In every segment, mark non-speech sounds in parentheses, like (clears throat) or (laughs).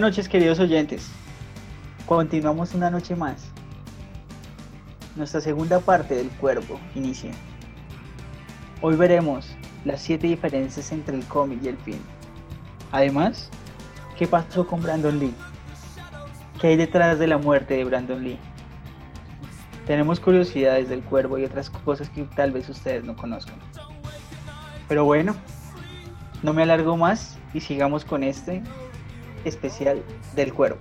Buenas noches queridos oyentes. Continuamos una noche más. Nuestra segunda parte del cuerpo inicia. Hoy veremos las siete diferencias entre el cómic y el film. Además, ¿qué pasó con Brandon Lee? ¿Qué hay detrás de la muerte de Brandon Lee? Tenemos curiosidades del cuervo y otras cosas que tal vez ustedes no conozcan. Pero bueno, no me alargo más y sigamos con este especial del cuervo.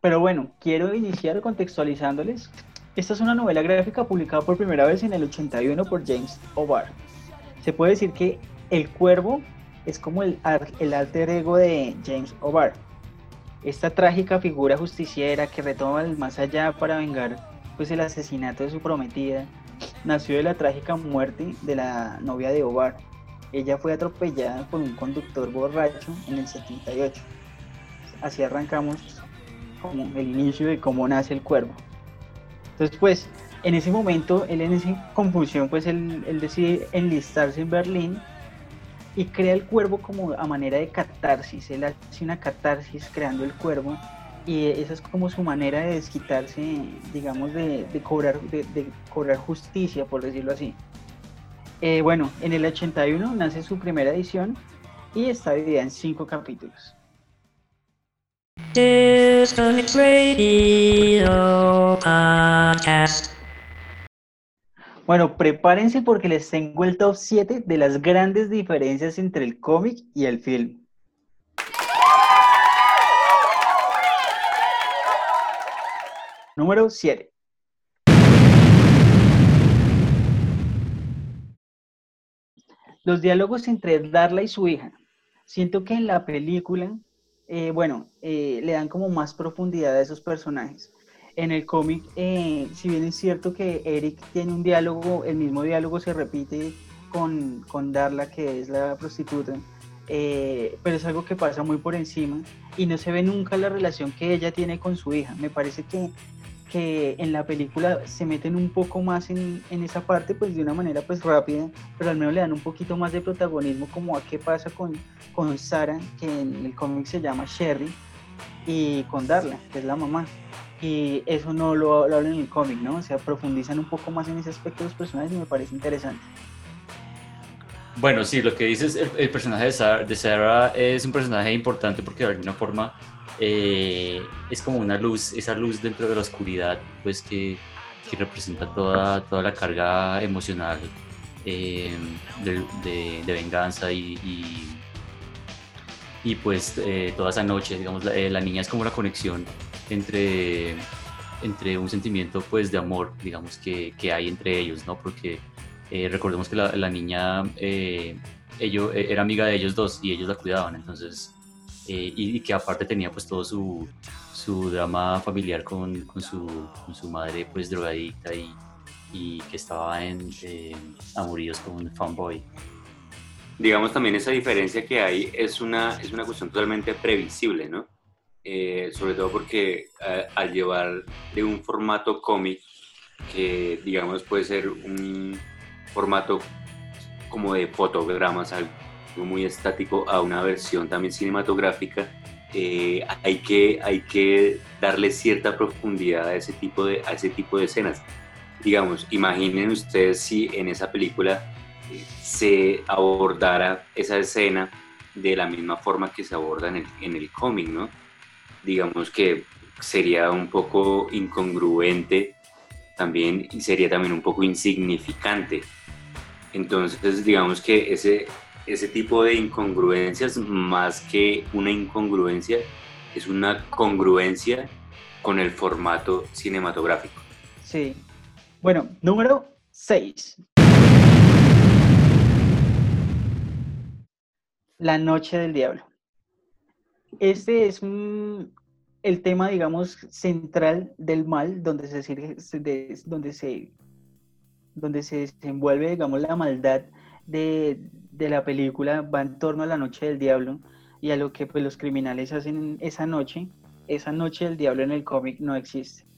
Pero bueno, quiero iniciar contextualizándoles. Esta es una novela gráfica publicada por primera vez en el 81 por James O'Barr. Se puede decir que El Cuervo es como el, alter ego de James O'Barr. Esta trágica figura justiciera que retoma el más allá para vengar pues, el asesinato de su prometida, nació de la trágica muerte de la novia de O'Barr. Ella fue atropellada por un conductor borracho en el 78. Así arrancamos el inicio de cómo nace el cuervo. Entonces, pues, en ese momento, él en esa confusión, pues él, decide enlistarse en Berlín y crea el cuervo como a manera de catarsis. Él hace una catarsis creando el cuervo y esa es como su manera de desquitarse, digamos, de, cobrar, de, de, cobrar justicia, por decirlo así. Eh, bueno, en el 81 nace su primera edición y está dividida en cinco capítulos. Bueno, prepárense porque les tengo el top 7 de las grandes diferencias entre el cómic y el film. Número 7. Los diálogos entre Darla y su hija. Siento que en la película eh, bueno, eh, le dan como más profundidad a esos personajes. En el cómic, eh, si bien es cierto que Eric tiene un diálogo, el mismo diálogo se repite con, con Darla, que es la prostituta, pero es algo que pasa muy por encima y no se ve nunca la relación que ella tiene con su hija. Me parece que que en la película se meten un poco más en, en, esa parte, pues de una manera pues rápida, pero al menos le dan un poquito más de protagonismo como a qué pasa con, con Sara, que en el cómic se llama Sherry, y con Darla, que es la mamá. Y eso no lo, lo hablan en el cómic, ¿no? O sea, profundizan un poco más en ese aspecto de los personajes y me parece interesante. Bueno, sí, lo que dices, el, el personaje de Sarah, de Sarah, es un personaje importante porque de alguna forma eh, es como una luz, esa luz dentro de la oscuridad, pues que, que representa toda, toda la carga emocional eh, de, venganza y, y, pues eh, toda esa noche, digamos, la, la, niña es como la conexión entre, entre un sentimiento pues de amor, digamos, que, que hay entre ellos, ¿no? Porque recordemos que la, la niña, ello, era amiga de ellos dos y ellos la cuidaban, entonces eh, y, que aparte tenía pues todo su, su drama familiar con, con, su, con, su, madre pues drogadicta y, y que estaba en eh, amoríos con un fanboy. Digamos también esa diferencia que hay es una, es una cuestión totalmente previsible, ¿no? Eh, sobre todo porque eh, al llevar de un formato cómic, que digamos puede ser un formato como de fotogramas, algo muy estático a una versión también cinematográfica, eh, hay, que, hay que darle cierta profundidad a ese, tipo de, a ese tipo de escenas. Digamos, imaginen ustedes si en esa película eh, se abordara esa escena de la misma forma que se aborda en el, en el cómic, ¿no? Digamos que sería un poco incongruente también y sería también un poco insignificante. Entonces, digamos que ese, ese tipo de incongruencias, más que una incongruencia, es una congruencia con el formato cinematográfico. Sí. Bueno, número 6. La noche del diablo. Este es un, el tema, digamos, central del mal, donde se, donde se donde se desenvuelve, digamos, la maldad de, de, la película, va en torno a la noche del diablo y a lo que pues, los criminales hacen esa noche. Esa noche del diablo en el cómic no existe.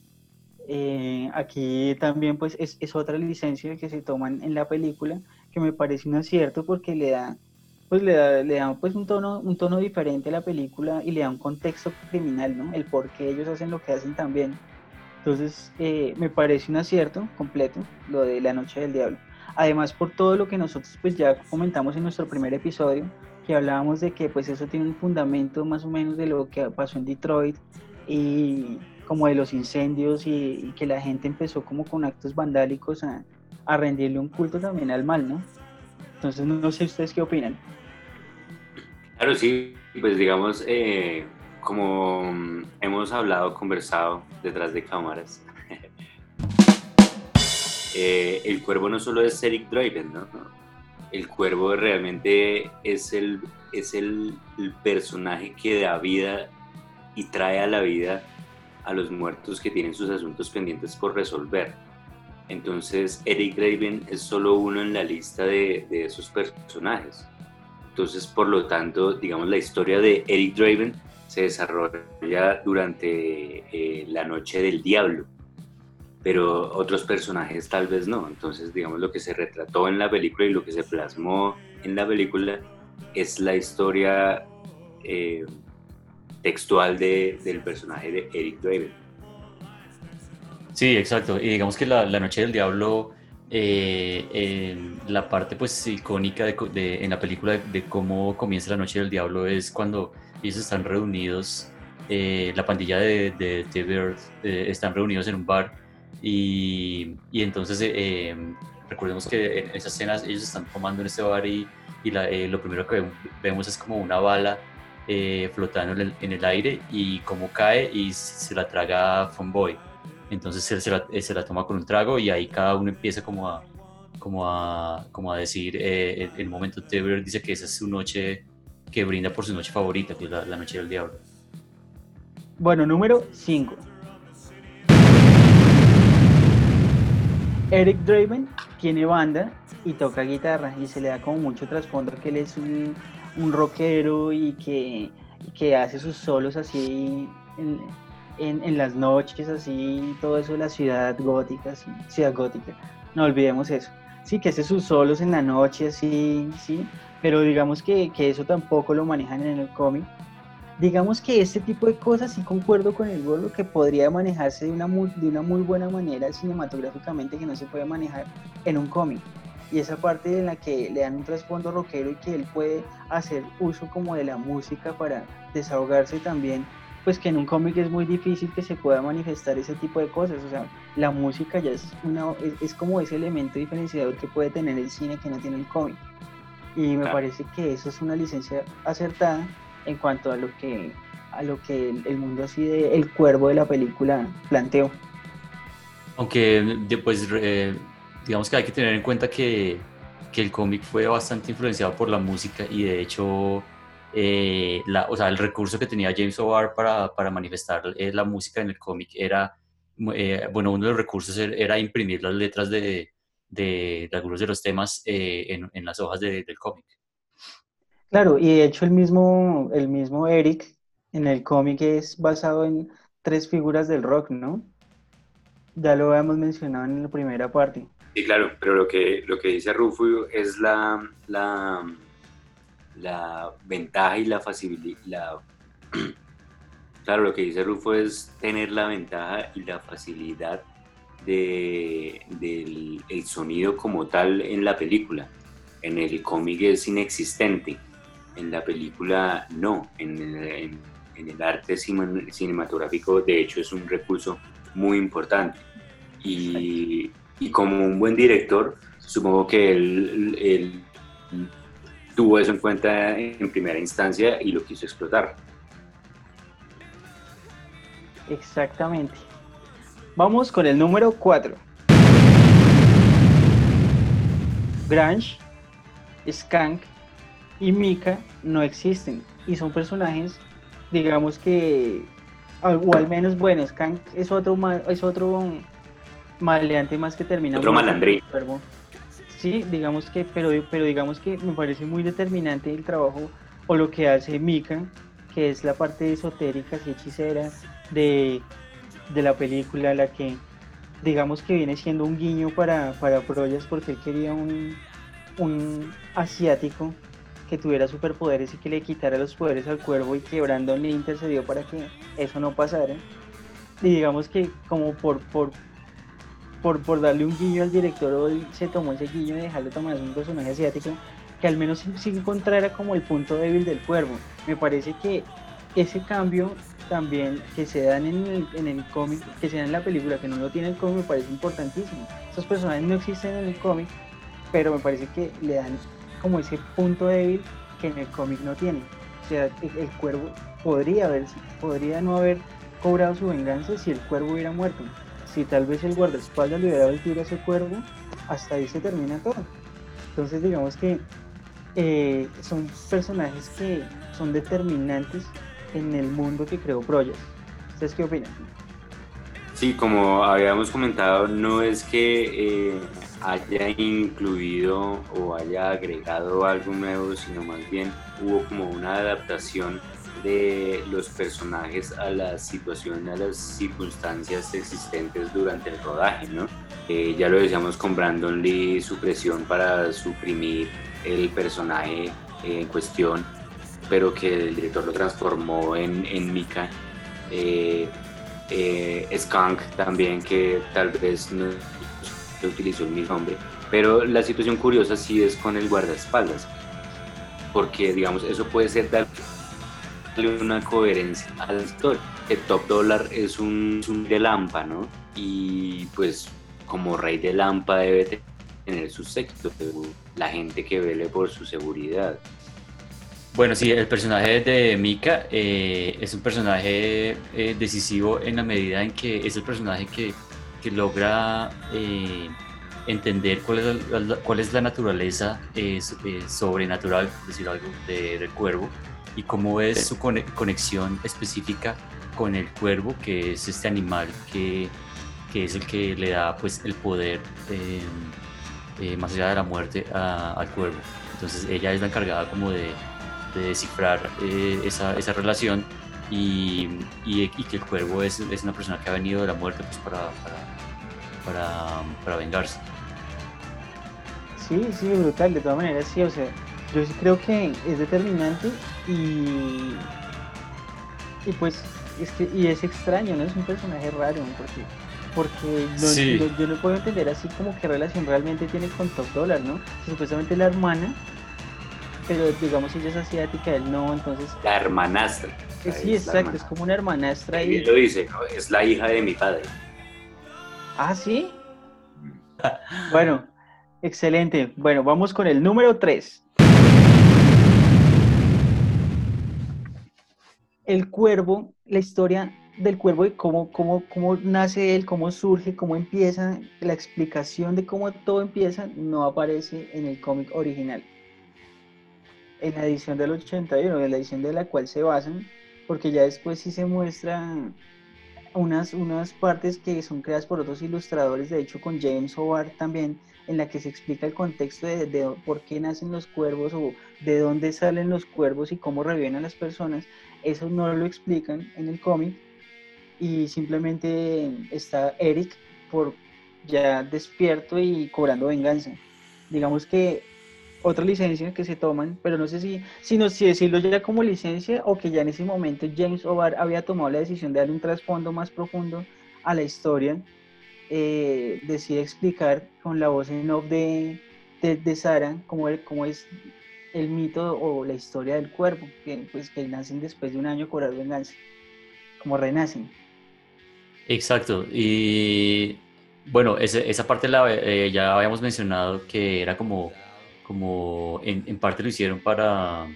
Eh, aquí también pues es, es, otra licencia que se toman en la película que me parece un acierto porque le da pues le da, le da pues un tono un tono diferente a la película y le da un contexto criminal no el por qué ellos hacen lo que hacen también entonces eh, me parece un acierto completo lo de la noche del diablo además por todo lo que nosotros pues ya comentamos en nuestro primer episodio que hablábamos de que pues eso tiene un fundamento más o menos de lo que pasó en Detroit y como de los incendios y, que la gente empezó como con actos vandálicos a, a, rendirle un culto también al mal, ¿no? Entonces no, sé ustedes qué opinan. Claro, sí, pues digamos, eh, como hemos hablado, conversado detrás de cámaras, eh, el cuervo no solo es Eric Draven, ¿no? El cuervo realmente es el, es el, personaje que da vida y trae a la vida a los muertos que tienen sus asuntos pendientes por resolver. Entonces, Eric Draven es solo uno en la lista de, de esos personajes. Entonces, por lo tanto, digamos, la historia de Eric Draven se desarrolla durante eh, la noche del diablo, pero otros personajes tal vez no. Entonces, digamos, lo que se retrató en la película y lo que se plasmó en la película es la historia eh, textual de, del personaje de Eric Draven. Sí, exacto. Y digamos que la, Noche del Diablo, eh, la parte pues icónica de, en la película de, cómo comienza la Noche del Diablo es cuando ellos están reunidos, eh, la pandilla de, de, Bird están reunidos en un bar y, y entonces recordemos que en esas escenas ellos están tomando en este bar y, y lo primero que vemos es como una bala eh, flotando en el, aire y como cae y se la traga Funboy. Entonces él se la, se la, toma con un trago y ahí cada uno empieza como a, como a, como a decir, eh, en el momento Teber dice que esa es su noche que brinda por su noche favorita, que es la, noche del diablo. Bueno, número 5. Eric Draven tiene banda y toca guitarra y se le da como mucho trasfondo que él es un un rockero y que, que hace sus solos así en, en, las noches, así, todo eso la ciudad gótica, ciudad gótica. No olvidemos eso. Sí, que hace sus solos en la noche, así, sí, pero digamos que, que eso tampoco lo manejan en el cómic. Digamos que este tipo de cosas sí concuerdo con el Gordo que podría manejarse de una, muy, de una muy buena manera cinematográficamente que no se puede manejar en un cómic. Y esa parte en la que le dan un trasfondo rockero y que él puede hacer uso como de la música para desahogarse también, pues que en un cómic es muy difícil que se pueda manifestar ese tipo de cosas, o sea, la música ya es, una, es, como ese elemento diferenciador que puede tener el cine que no tiene el cómic. Y me parece que eso es una licencia acertada en cuanto a lo que a lo que el, mundo así de el cuervo de la película planteó. Aunque después digamos que hay que tener en cuenta que, que el cómic fue bastante influenciado por la música y de hecho eh, la, o sea, el recurso que tenía James O'Barr para, para manifestar eh, la música en el cómic era, eh, bueno, uno de los recursos er, era imprimir las letras de, de, algunos de los temas en, en, las hojas del cómic. Claro, y de hecho el mismo, el mismo Eric en el cómic es basado en tres figuras del rock, ¿no? Ya lo habíamos mencionado en la primera parte. Sí, claro, pero lo que, lo que dice Rufo es la, la, la ventaja y la facilidad. (clears throat) claro, lo que dice Rufo es tener la ventaja y la facilidad de, del el sonido como tal en la película. En el cómic es inexistente, en la película no, en, el arte cinematográfico de hecho es un recurso muy importante. Y, como un buen director, supongo que él, tuvo eso en cuenta en primera instancia y lo quiso explotar. Exactamente. Vamos con el número 4. Grange, Skank y Mika no existen y son personajes, digamos que, o al menos bueno, Skank es otro, es otro maleante más que termina. Otro malandrín. Sí, digamos que, pero, pero digamos que me parece muy determinante el trabajo o lo que hace Mika, que es la parte esotérica y hechicera de, de la película, la que digamos que viene siendo un guiño para, para Proyas porque él quería un, un asiático que tuviera superpoderes y que le quitara los poderes al cuervo y que Brandon le intercedió para que eso no pasara. Y digamos que como por, por, por, por darle un guiño al director, hoy se tomó ese guiño de dejarle tomar un personaje asiático que al menos sí encontrara como el punto débil del cuervo. Me parece que ese cambio también que se dan en el, en el cómic, que se dan en la película, que no lo tiene el cómic, me parece importantísimo. Esos personajes no existen en el cómic, pero me parece que le dan como ese punto débil que en el cómic no tiene. O sea, el, cuervo podría haber, podría no haber cobrado su venganza si el cuervo hubiera muerto. Si tal vez el guardaespaldas le hubiera dado el tiro a ese cuervo, hasta ahí se termina todo. Entonces digamos que eh, son personajes que son determinantes en el mundo que creó Proyas. ¿Ustedes qué opinan? Sí, como habíamos comentado, no es que eh, haya incluido o haya agregado algo nuevo, sino más bien hubo como una adaptación de los personajes a la situación, a las circunstancias existentes durante el rodaje, ¿no? Eh, ya lo decíamos con Brandon Lee, su presión para suprimir el personaje en cuestión, pero que el director lo transformó en, en Mika. Eh, eh, Skunk también, que tal vez no utilizó el mismo pero la situación curiosa sí es con el guardaespaldas, porque digamos, eso puede ser darle una coherencia a la historia. El Top Dollar es un, un de Lampa, ¿no? Y pues como rey de Lampa debe tener su sexto, la gente que vele por su seguridad. Bueno, sí, el personaje de Mika eh, es un personaje eh, decisivo en la medida en que es el personaje que, que logra eh, entender cuál es la, cuál es la naturaleza sobrenatural, por decir algo, del cuervo y cómo es su conexión específica con el cuervo, que es este animal que, que es el que le da pues, el poder más allá de la muerte al cuervo. Entonces ella es la encargada como de de descifrar eh, esa, esa, relación y, y, que el cuervo es, es, una persona que ha venido de la muerte pues, para, para, para, vengarse. Sí, sí, brutal, de todas maneras, sí, o sea, yo sí creo que es determinante y, y pues es que y es extraño, ¿no? Es un personaje raro, porque porque yo no puedo entender así como qué relación realmente tiene con Top Dollar, ¿no? Supuestamente la hermana pero digamos ella es asiática, él no, entonces... La hermanastra. sí, exacto, es como una hermanastra. Y él lo dice, es la hija de mi padre. Ah, sí. (laughs) bueno, excelente. Bueno, vamos con el número 3. El cuervo, la historia del cuervo y cómo, cómo, cómo nace él, cómo surge, cómo empieza, la explicación de cómo todo empieza no aparece en el cómic original en la edición del 81, en la edición de la cual se basan, porque ya después sí se muestran unas, unas partes que son creadas por otros ilustradores, de hecho con James Howard también, en la que se explica el contexto de, de, por qué nacen los cuervos o de dónde salen los cuervos y cómo reviven a las personas. Eso no lo explican en el cómic y simplemente está Eric por ya despierto y cobrando venganza. Digamos que otra licencia que se toman, pero no sé si, si, no, si decirlo ya como licencia o que ya en ese momento James O'Barr había tomado la decisión de darle un trasfondo más profundo a la historia, eh, decide explicar con la voz en off de, de, Sara cómo, cómo, es el mito o la historia del cuerpo, que, pues, que nacen después de un año cobrar venganza, como renacen. Exacto, y bueno, esa parte la, eh, ya habíamos mencionado que era como como en, en parte lo hicieron para,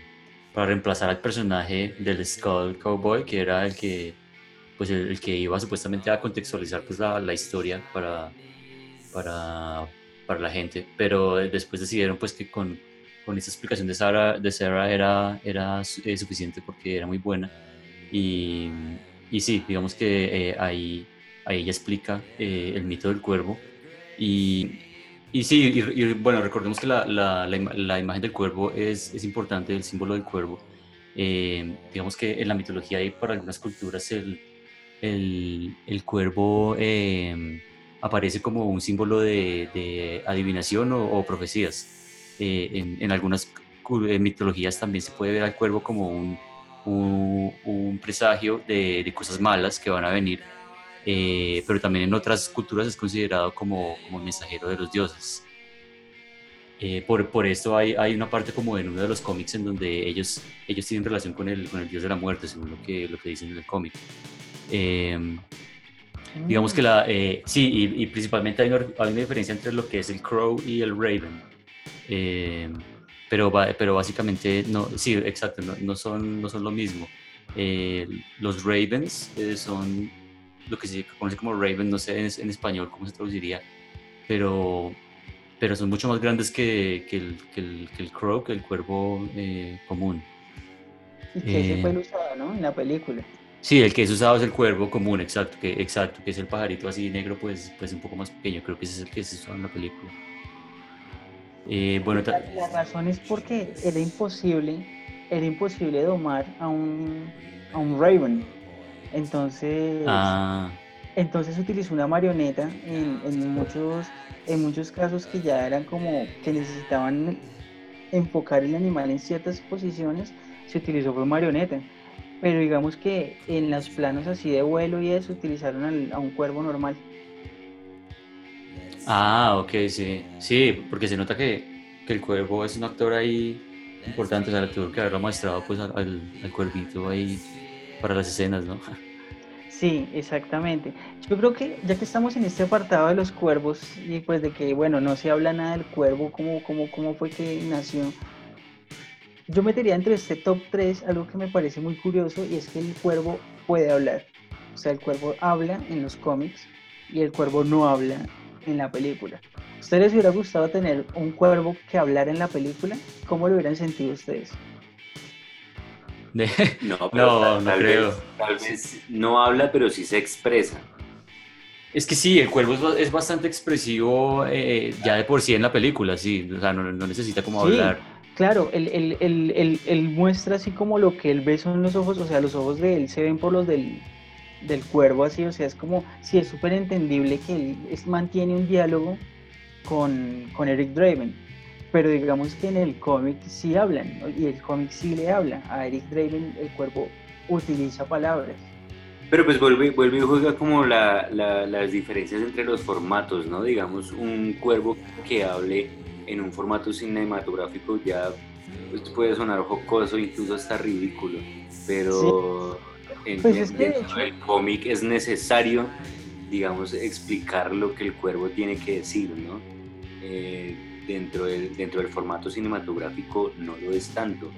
para, reemplazar al personaje del Skull Cowboy, que era el que, pues el, que iba supuestamente a contextualizar pues la, la historia para, para, para, la gente, pero después decidieron pues que con, con esta explicación de Sarah, de Sarah era, era eh, suficiente porque era muy buena y, y sí, digamos que eh, ahí ahí ella explica el mito del cuervo. Y, y sí, y, bueno, recordemos que la, la, la, imagen del cuervo es, es, importante, el símbolo del cuervo. digamos que en la mitología y para algunas culturas el, el, el cuervo aparece como un símbolo de, adivinación o, profecías. en, en, algunas mitologías también se puede ver al cuervo como un, un, presagio de, cosas malas que van a venir, eh, pero también en otras culturas es considerado como, como mensajero de los dioses. Eh, por, por esto hay, hay, una parte como en uno de los cómics en donde ellos, ellos tienen relación con el, con el dios de la muerte, según lo que, lo que dicen en el cómic. Eh, digamos que la, sí, y, principalmente hay una, hay una, diferencia entre lo que es el crow y el raven pero, pero básicamente, no, sí, exacto, no, son, no son lo mismo. Eh, los Ravens eh, son lo que se conoce como Raven, no sé en, español cómo se traduciría, pero, pero son mucho más grandes que, que, el, que, el, que el, Crow, que el cuervo eh, común. Y que ese fue el usado, ¿no? En la película. Sí, el que es usado es el cuervo común, exacto, que, exacto, que es el pajarito así negro, pues, pues un poco más pequeño, creo que ese es el que se usó en la película. Eh, bueno, la, razón es porque era imposible, era imposible domar a un, a un Raven. Entonces, ah. entonces utilizó una marioneta en, en, muchos, en muchos casos que ya eran como que necesitaban enfocar el animal en ciertas posiciones, se utilizó fue marioneta. Pero digamos que en los planos así de vuelo y eso utilizaron a un cuervo normal. Ah, ok, sí. Sí, porque se nota que, que el cuervo es un actor ahí importante, o sea, tuvo que haberlo mostrado pues al, al, cuervito ahí para las escenas, ¿no? Sí, exactamente. Yo creo que ya que estamos en este apartado de los cuervos y pues de que, bueno, no se habla nada del cuervo, cómo, cómo, cómo fue que nació, yo metería entre este top 3 algo que me parece muy curioso y es que el cuervo puede hablar. O sea, el cuervo habla en los cómics y el cuervo no habla en la película. ¿Ustedes les hubiera gustado tener un cuervo que hablara en la película? ¿Cómo lo hubieran sentido ustedes? No, (laughs) no, no creo. tal vez no habla, pero sí se expresa. Es que sí, el cuervo es, bastante expresivo eh, ya de por sí en la película, sí, o sea, no, necesita como hablar. Claro, él, él, muestra así como lo que él ve son los ojos, o sea, los ojos de él se ven por los del, del cuervo así, o sea, es como, si es súper entendible que él mantiene un diálogo con, con, Eric Draven, pero digamos que en el cómic sí hablan, y el cómic sí le habla, a Eric Draven el cuervo utiliza palabras. Pero pues vuelve, vuelve y juega como la, las diferencias entre los formatos, ¿no? Digamos, un cuervo que hable en un formato cinematográfico ya pues, puede sonar jocoso, incluso hasta ridículo, pero en, pues el cómic es necesario, digamos, explicar lo que el cuervo tiene que decir, ¿no? Eh, dentro, del, dentro del formato cinematográfico no lo es tanto.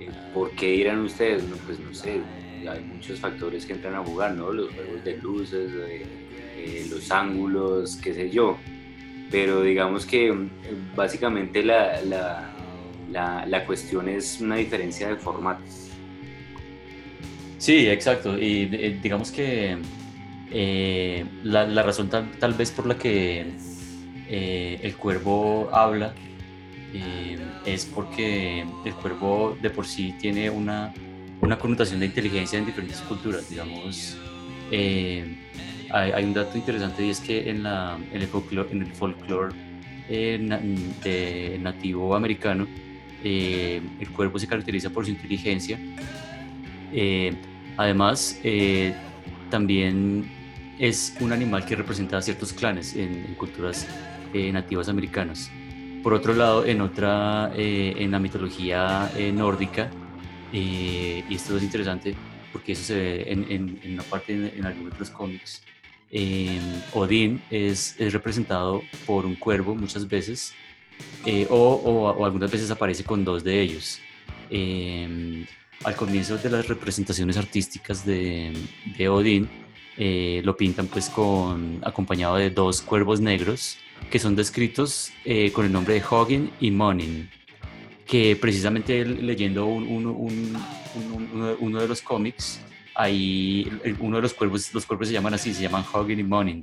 Eh, ¿Por qué dirán ustedes? No, pues no sé, hay muchos factores que entran a jugar, ¿no? Los juegos de luces, eh, los ángulos, qué sé yo. Pero digamos que básicamente la, la, la, la cuestión es una diferencia de formato. Sí, exacto. Y eh, digamos que eh, la, razón tal, vez por la que eh, el cuervo habla es porque el cuervo de por sí tiene una, connotación de inteligencia en diferentes culturas. Digamos, hay, un dato interesante y es que en, la, en el folclore, nativo americano, el cuervo se caracteriza por su inteligencia eh, además, eh, también es un animal que representa a ciertos clanes en, culturas eh, nativas americanas. Por otro lado, en otra, en la mitología nórdica, y esto es interesante porque eso se ve en, una parte en, algunos de los cómics, Odín es, es, representado por un cuervo muchas veces, o, o, algunas veces aparece con dos de ellos al comienzo de las representaciones artísticas de, de Odín, eh, lo pintan pues con acompañado de dos cuervos negros que son descritos eh, con el nombre de Hogin y Monin, que precisamente leyendo un, uno de los cómics ahí uno de los cuerpos, los cuerpos se llaman así, se llaman Hugging y Morning.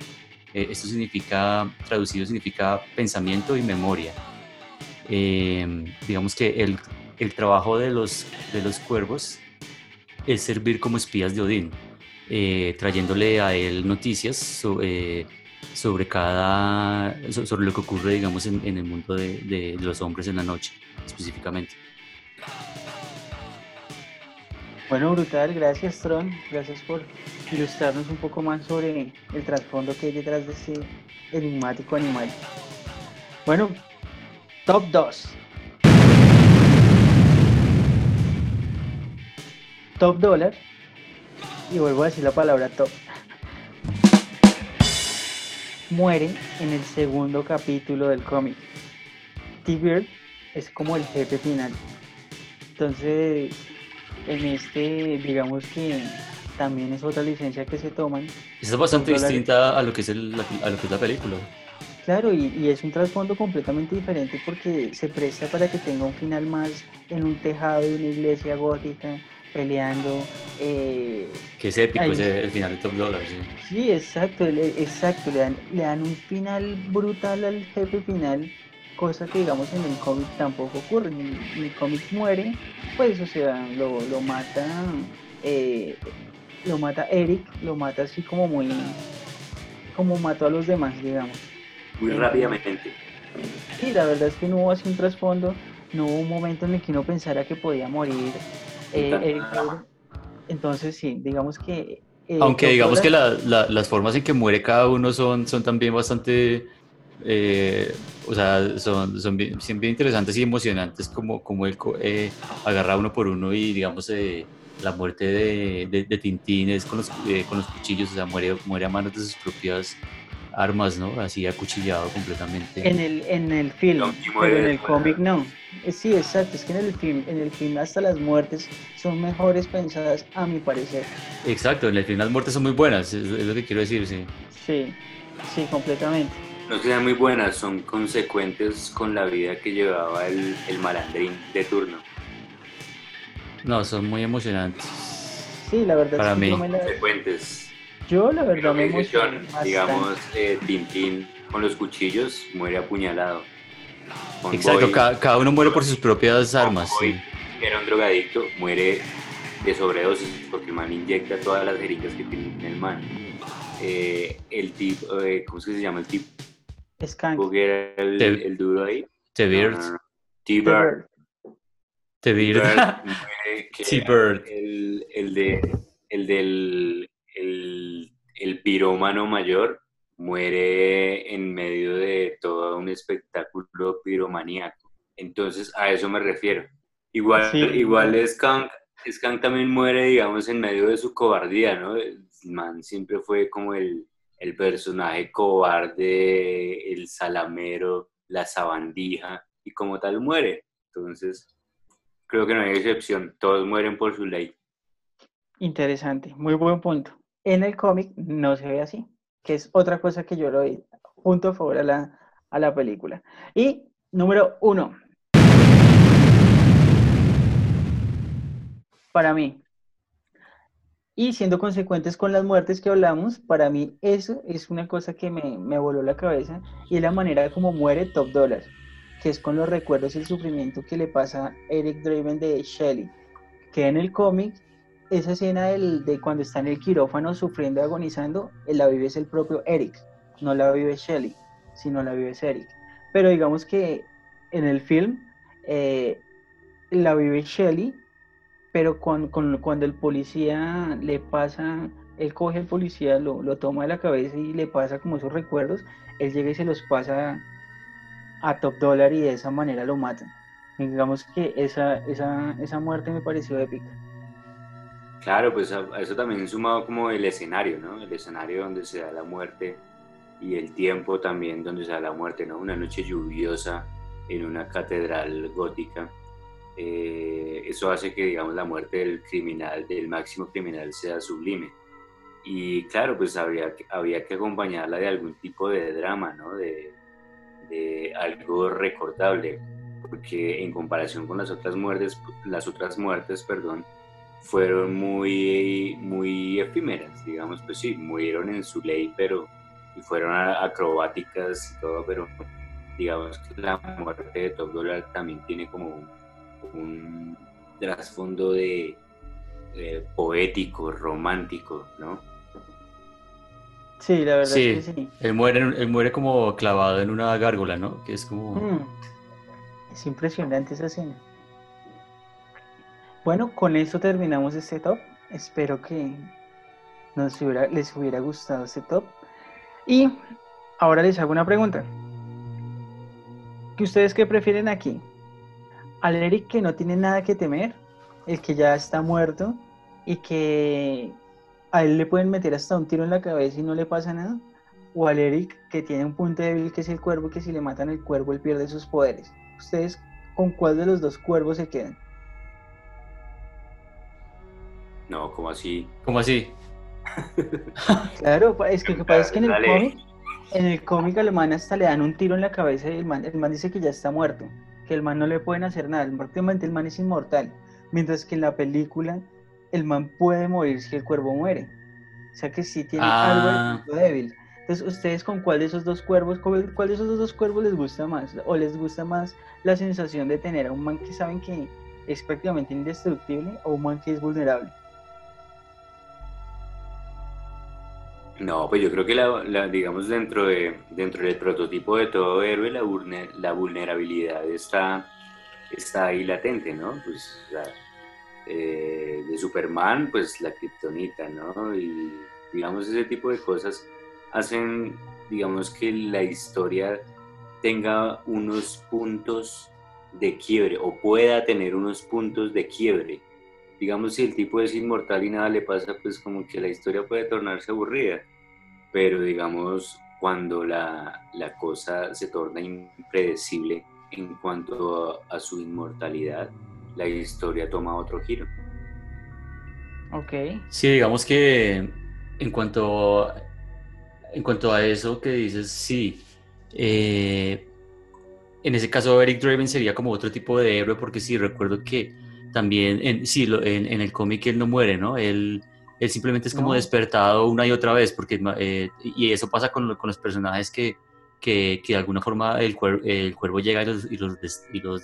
Eh, esto significa, traducido significa pensamiento y memoria. Eh, digamos que el, el, trabajo de los, de los cuervos es servir como espías de Odín, eh, trayéndole a él noticias sobre, sobre, cada, sobre lo que ocurre, digamos, en, el mundo de, de los hombres en la noche, específicamente. Bueno, brutal, gracias Tron, gracias por ilustrarnos un poco más sobre el trasfondo que hay detrás de ese enigmático animal. Bueno, top 2. Top dólar, y vuelvo a decir la palabra top, muere en el segundo capítulo del cómic. T-Bird es como el jefe final. Entonces, en este, digamos que también es otra licencia que se toman. es bastante distinta a lo que es, el, a lo que es la película. Claro, y, y, es un trasfondo completamente diferente porque se presta para que tenga un final más en un tejado de una iglesia gótica, peleando. Eh, que es épico ese, el final de Top Dollar, sí. Sí, exacto, exacto, le dan, le dan un final brutal al jefe final cosa que digamos en el cómic tampoco ocurre. En el, cómic muere, pues o sea, lo, lo mata, eh, lo mata Eric, lo mata así como muy, como mató a los demás, digamos. Muy rápidamente. Sí, la verdad es que no hubo así un trasfondo, no hubo un momento en el que uno pensara que podía morir eh, Eric. Entonces sí, digamos que... Eh, Aunque digamos que la, la, las formas en que muere cada uno son, son también bastante eh, o sea, son, son bien, interesantes y emocionantes como, como él eh, agarra uno por uno y digamos eh, la muerte de, de, Tintín es con los, eh, con los cuchillos, o sea, muere, muere a manos de sus propias armas, ¿no? Así acuchillado completamente. En el, en el film, pero en el cómic no. Sí, exacto, es que en el film, en el film hasta las muertes son mejores pensadas a mi parecer. Exacto, en el film las muertes son muy buenas, es, es lo que quiero decir, sí. Sí, sí, completamente. No sean muy buenas, son consecuentes con la vida que llevaba el, el malandrín de turno. No, son muy emocionantes. Sí, la verdad Para es que mí. Consecuentes. Yo la verdad me emocioné Digamos, eh, Tintín con los cuchillos muere apuñalado. Exacto, cada, uno muere por sus propias armas. sí. que era un drogadicto, muere de sobredosis porque el man inyecta todas las jeringas que tiene el man. Eh, el tipo, eh, ¿cómo se llama el tipo? Skank. Porque era el, el duro ahí. T-Bird. T-Bird. T-Bird. T-Bird. El, el, de, el del el, el pirómano mayor muere en medio de todo un espectáculo piromaníaco. Entonces, a eso me refiero. Igual, sí. igual Skank, Skank también muere, digamos, en medio de su cobardía, ¿no? El man siempre fue como el, el personaje cobarde, el salamero, la sabandija, y como tal muere. Entonces, creo que no hay excepción, todos mueren por su ley. Interesante, muy buen punto. En el cómic no se ve así, que es otra cosa que yo lo doy junto a favor a la, película. Y número uno. Para mí, y siendo consecuentes con las muertes que hablamos, para mí eso es una cosa que me, me voló la cabeza y es la manera como muere Top Dollar, que es con los recuerdos y el sufrimiento que le pasa a Eric Draven de Shelley, que en el cómic, esa escena del, de cuando está en el quirófano sufriendo y agonizando, la vive es el propio Eric, no la vive Shelley, sino la vive Eric. Pero digamos que en el film eh, la vive Shelley pero cuando el policía le pasa, él coge al policía, lo, lo, toma de la cabeza y le pasa como esos recuerdos, él llega y se los pasa a Top Dollar y de esa manera lo matan. Digamos que esa, esa, esa muerte me pareció épica. Claro, pues a, a eso también sumado como el escenario, ¿no? El escenario donde se da la muerte y el tiempo también donde se da la muerte, ¿no? Una noche lluviosa en una catedral gótica eh, eso hace que, digamos, la muerte del criminal, del máximo criminal, sea sublime. Y claro, pues habría, había que acompañarla de algún tipo de drama, ¿no? De, de algo recordable, porque en comparación con las otras muertes, las otras muertes, perdón, fueron muy, muy efímeras, digamos, pues sí, murieron en su ley, pero y fueron acrobáticas y todo, pero digamos que la muerte de Top Dollar también tiene como un, trasfondo de, poético, romántico, ¿no? Sí, la verdad es que sí. Él muere, él muere como clavado en una gárgola, ¿no? Que es como... Mm. Es impresionante esa escena. Bueno, con eso terminamos este top. Espero que les hubiera gustado este top. Y ahora les hago una pregunta. ¿Qué ustedes qué prefieren aquí? ¿Al Eric que no tiene nada que temer? ¿El que ya está muerto? ¿Y que a él le pueden meter hasta un tiro en la cabeza y no le pasa nada? ¿O al Eric que tiene un punto débil que es el cuervo que si le matan el cuervo él pierde sus poderes? ¿Ustedes con cuál de los dos cuervos se quedan? No, ¿cómo así? ¿Cómo así? (laughs) claro, es que lo que pasa es que en el cómic, en el cómic alemán hasta le dan un tiro en la cabeza y el man, el man dice que ya está muerto, que el man no le pueden hacer nada, prácticamente el man es inmortal, mientras que en la película el man puede morir si el cuervo muere, o sea que sí tiene algo de ah. débil. Entonces, ¿ustedes con cuál de esos dos cuervos, cuál de esos dos cuervos les gusta más? ¿O les gusta más la sensación de tener a un man que saben que es prácticamente indestructible o un man que es vulnerable? No, pues yo creo que la, digamos dentro de dentro del prototipo de todo héroe la, la vulnerabilidad está está ahí latente, ¿no? Pues eh, de Superman, pues la kriptonita, ¿no? Y digamos ese tipo de cosas hacen, digamos que la historia tenga unos puntos de quiebre o pueda tener unos puntos de quiebre digamos, si el tipo es inmortal y nada le pasa, pues como que la historia puede tornarse aburrida. Pero digamos, cuando la, la cosa se torna impredecible en cuanto a, su inmortalidad, la historia toma otro giro. Ok. Sí, digamos que en cuanto, en cuanto a eso que dices, sí. Eh, en ese caso, Eric Draven sería como otro tipo de héroe, porque sí, recuerdo que también, en, sí, en, en el cómic él no muere, ¿no? Él, él simplemente es como despertado una y otra vez, porque, eh, y eso pasa con, con los personajes que, que, que, de alguna forma el, el cuervo llega y los, y los, y los,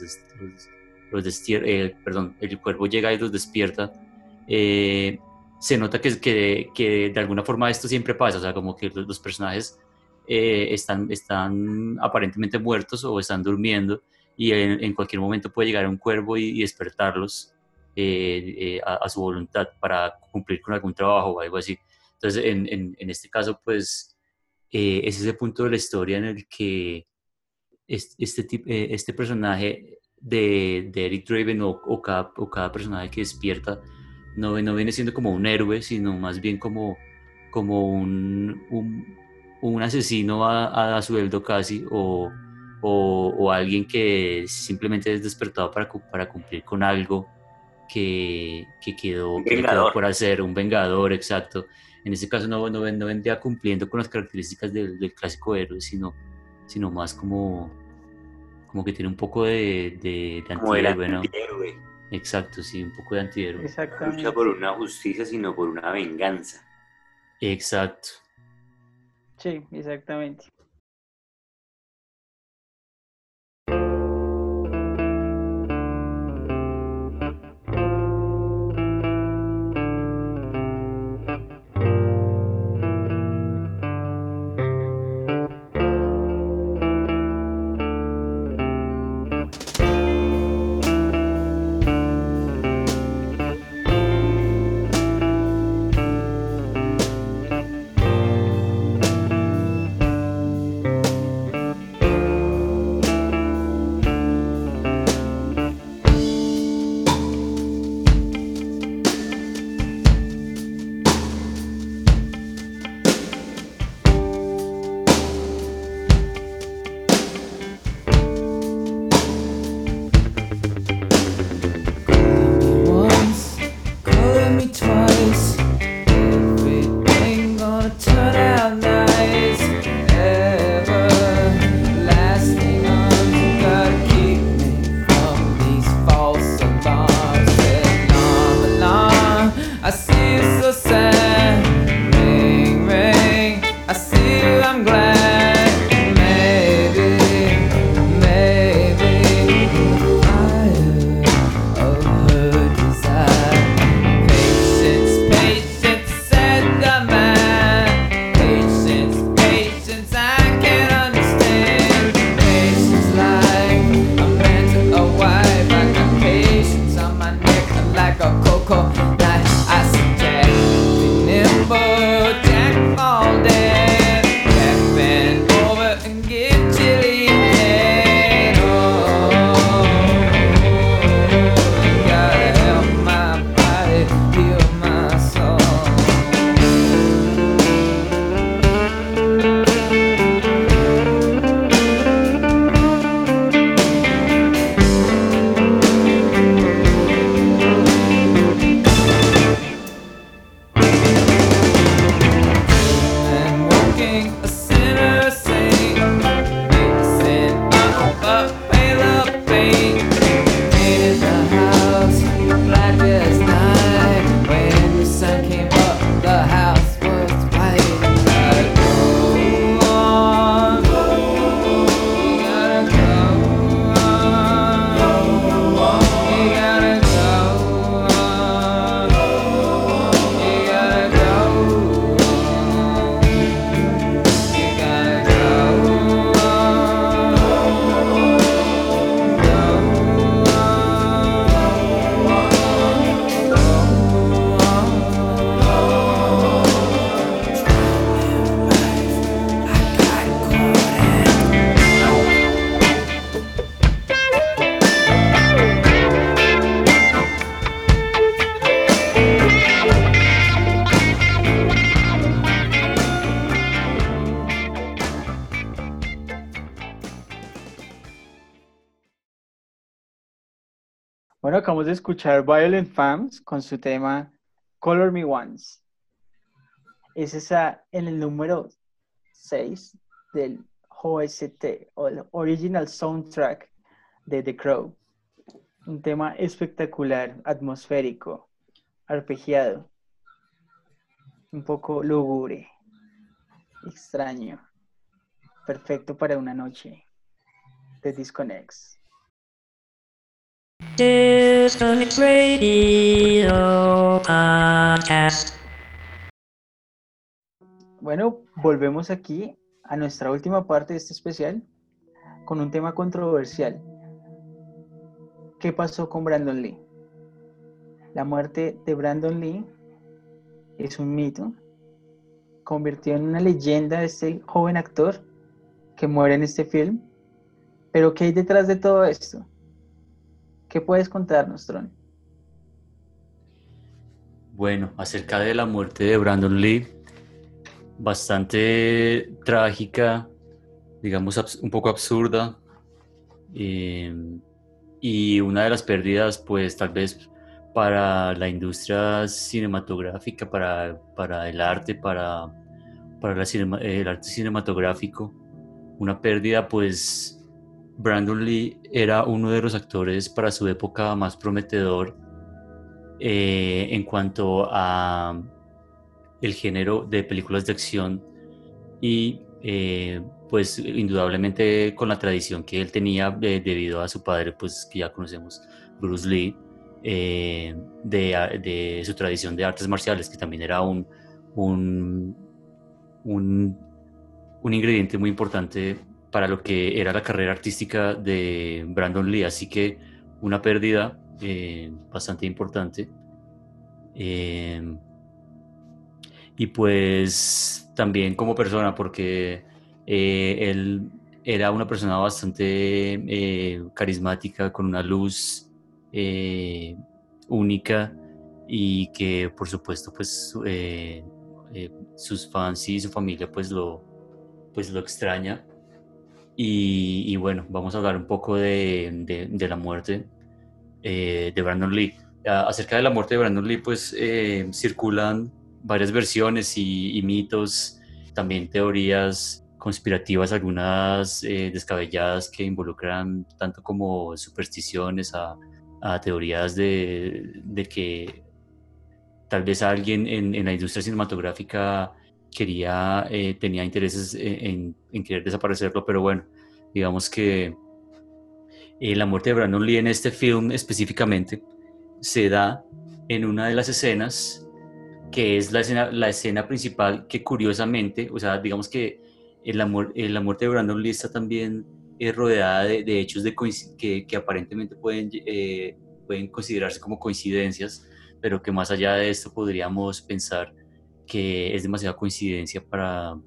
los, eh, perdón, el cuervo llega y los despierta. Eh, se nota que, que, que, de alguna forma esto siempre pasa, o sea, como que los, personajes están, están aparentemente muertos o están durmiendo y en, cualquier momento puede llegar un cuervo y, despertarlos eh, eh, a, su voluntad para cumplir con algún trabajo o algo así. Entonces, en, en, este caso, pues, eh, es ese punto de la historia en el que este, este, este personaje de, de, Eric Draven o, o, cada, o, cada, personaje que despierta no, no viene siendo como un héroe, sino más bien como, como un, un, un asesino a, a, sueldo casi o o, alguien que simplemente es despertado para, para cumplir con algo que, que quedó, por hacer, un vengador, exacto. En este caso no, no, no vendría cumpliendo con las características del, del, clásico héroe, sino, sino más como, como que tiene un poco de, de, antihéroe, ¿no? Exacto, sí, un poco de antihéroe. No lucha por una justicia, sino por una venganza. Exacto. Sí, exactamente. De escuchar Violent Femmes con su tema Color Me Once. Es esa en el número 6 del OST o el Original Soundtrack de The Crow. Un tema espectacular, atmosférico, arpegiado, un poco lúgubre, extraño, perfecto para una noche de Disconnects. Disconnect Radio Podcast. Bueno, volvemos aquí a nuestra última parte de este especial con un tema controversial. ¿Qué pasó con Brandon Lee? La muerte de Brandon Lee es un mito. Convirtió en una leyenda a este joven actor que muere en este film. Pero ¿qué hay detrás de todo esto? ¿Qué puedes contarnos, Tron? Bueno, acerca de la muerte de Brandon Lee, bastante trágica, digamos un poco absurda, eh, y una de las pérdidas, pues tal vez para la industria cinematográfica, para, para el arte, para, para el arte cinematográfico, una pérdida, pues Brandon Lee era uno de los actores para su época más prometedor eh, en cuanto a el género de películas de acción y eh, pues indudablemente con la tradición que él tenía eh, debido a su padre pues que ya conocemos Bruce Lee de, su tradición de artes marciales que también era un, un, un ingrediente muy importante para lo que era la carrera artística de Brandon Lee así que una pérdida eh, bastante importante eh, y pues también como persona, porque eh, él era una persona bastante eh, carismática, con una luz única y que por supuesto pues su- sus fans y su familia pues lo, pues lo extraña. Y, bueno, vamos a hablar un poco de, la muerte eh, de Brandon Lee. Acerca de la muerte de Brandon Lee, pues eh, circulan varias versiones y, mitos, también teorías conspirativas, algunas eh, descabelladas que involucran tanto como supersticiones a, teorías de, que tal vez alguien en, en la industria cinematográfica quería, eh, tenía intereses en, en- en querer desaparecerlo, pero bueno, digamos que eh, la muerte de Brandon Lee en este film específicamente se da en una de las escenas que es la escena, la escena principal que curiosamente, o sea, digamos que muer- en la muerte de Brandon Lee está también eh, rodeada de, de hechos de que, que aparentemente pueden, eh, pueden considerarse como coincidencias, pero que más allá de esto podríamos pensar que es demasiada coincidencia para,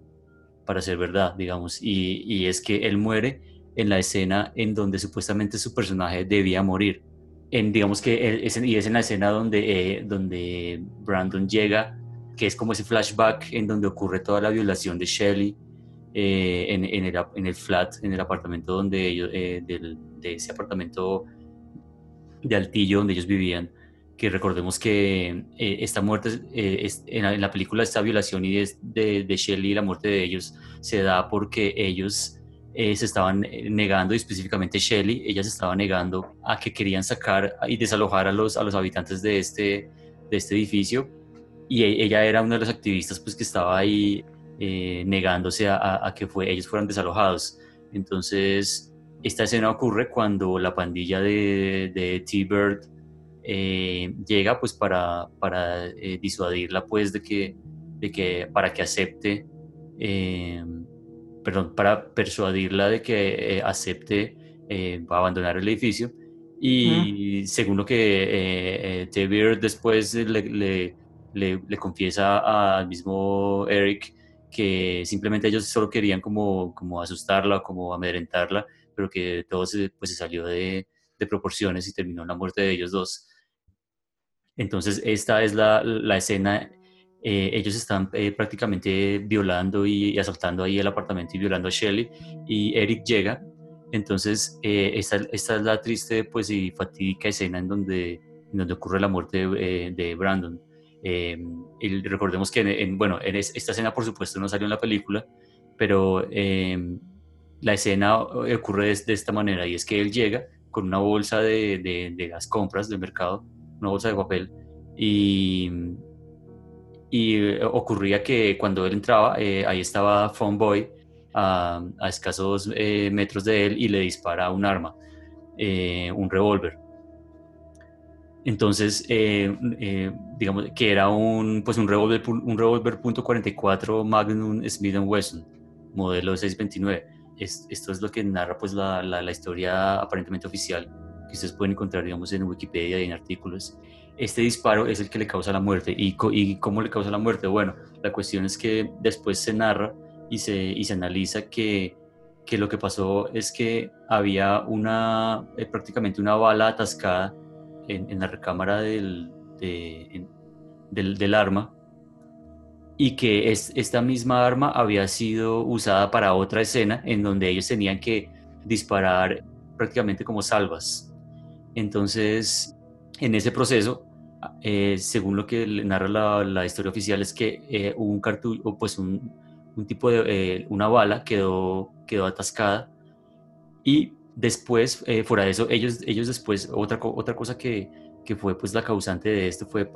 para ser verdad, digamos, y, y es que él muere en la escena en donde supuestamente su personaje debía morir. En, digamos que él- es, y es en la escena donde, eh, donde Brandon llega, que es como ese flashback en donde ocurre toda la violación de Shelley eh, en, en el, en el flat, en el apartamento donde ellos, eh, del- de ese apartamento de Altillo donde ellos vivían, que recordemos que eh, esta muerte, eh, es- en, la, en la película esta violación y de, de, de Shelley y la muerte de ellos se da porque ellos eh, se estaban eh, negando, y específicamente Shelley, ella se estaba negando a que querían sacar y desalojar a los, a los habitantes de este, de este edificio y e- ella era una de las activistas pues que estaba ahí eh, negándose a, a- que fue, ellos fueran desalojados. Entonces, esta escena ocurre cuando la pandilla de, de T-Bird eh, llega pues para, para eh, disuadirla pues de que, de que para que acepte, eh, perdón, para persuadirla de que acepte abandonar el edificio. Y según lo que T-Bird después le, le, le- le confiesa al mismo Eric que simplemente ellos solo querían como, como asustarla, como amedrentarla, pero que todo se, pues, se salió de, de proporciones y terminó en la muerte de ellos dos. Entonces, esta es la, la escena. eh, ellos están eh, prácticamente violando y, y asaltando ahí el apartamento y violando a Shelley. Y Eric llega. Entonces, eh, esta, esta es la triste pues, y fatídica escena en donde, en donde ocurre la muerte de, Brandon. Y recordemos que, en, en- bueno, en es- esta escena, por supuesto, no salió en la película, pero la escena ocurre de, de esta manera y es que él llega con una bolsa de- de las compras del mercado, una bolsa de papel, y, y eh, ocurría que cuando él entraba, eh, ahí estaba Phone Boy a, a escasos eh, metros de él y le dispara un arma, eh, un revólver. Entonces, eh, eh, digamos que era un, pues un revólver, un revólver .44 Magnum Smith Wesson, modelo 629. Es- esto es lo que narra pues la, la- la historia aparentemente oficial que ustedes pueden encontrar, digamos, en Wikipedia y en artículos. Este disparo es el que le causa la muerte. ¿Y, y cómo le causa la muerte? Bueno, la cuestión es que después se narra y se, y se analiza que, que lo que pasó es que había una, eh, prácticamente una bala atascada en, en la recámara del, de- en- del, del arma y que es, esta misma arma había sido usada para otra escena en donde ellos tenían que disparar prácticamente como salvas. Entonces, en ese proceso, eh, según lo que narra la, la historia oficial, es que eh, hubo un cartucho, pues un, tipo de, eh, una bala quedó, quedó atascada y después, fuera de eso, ellos, ellos después, otra, otra cosa que, que fue pues la causante de esto fue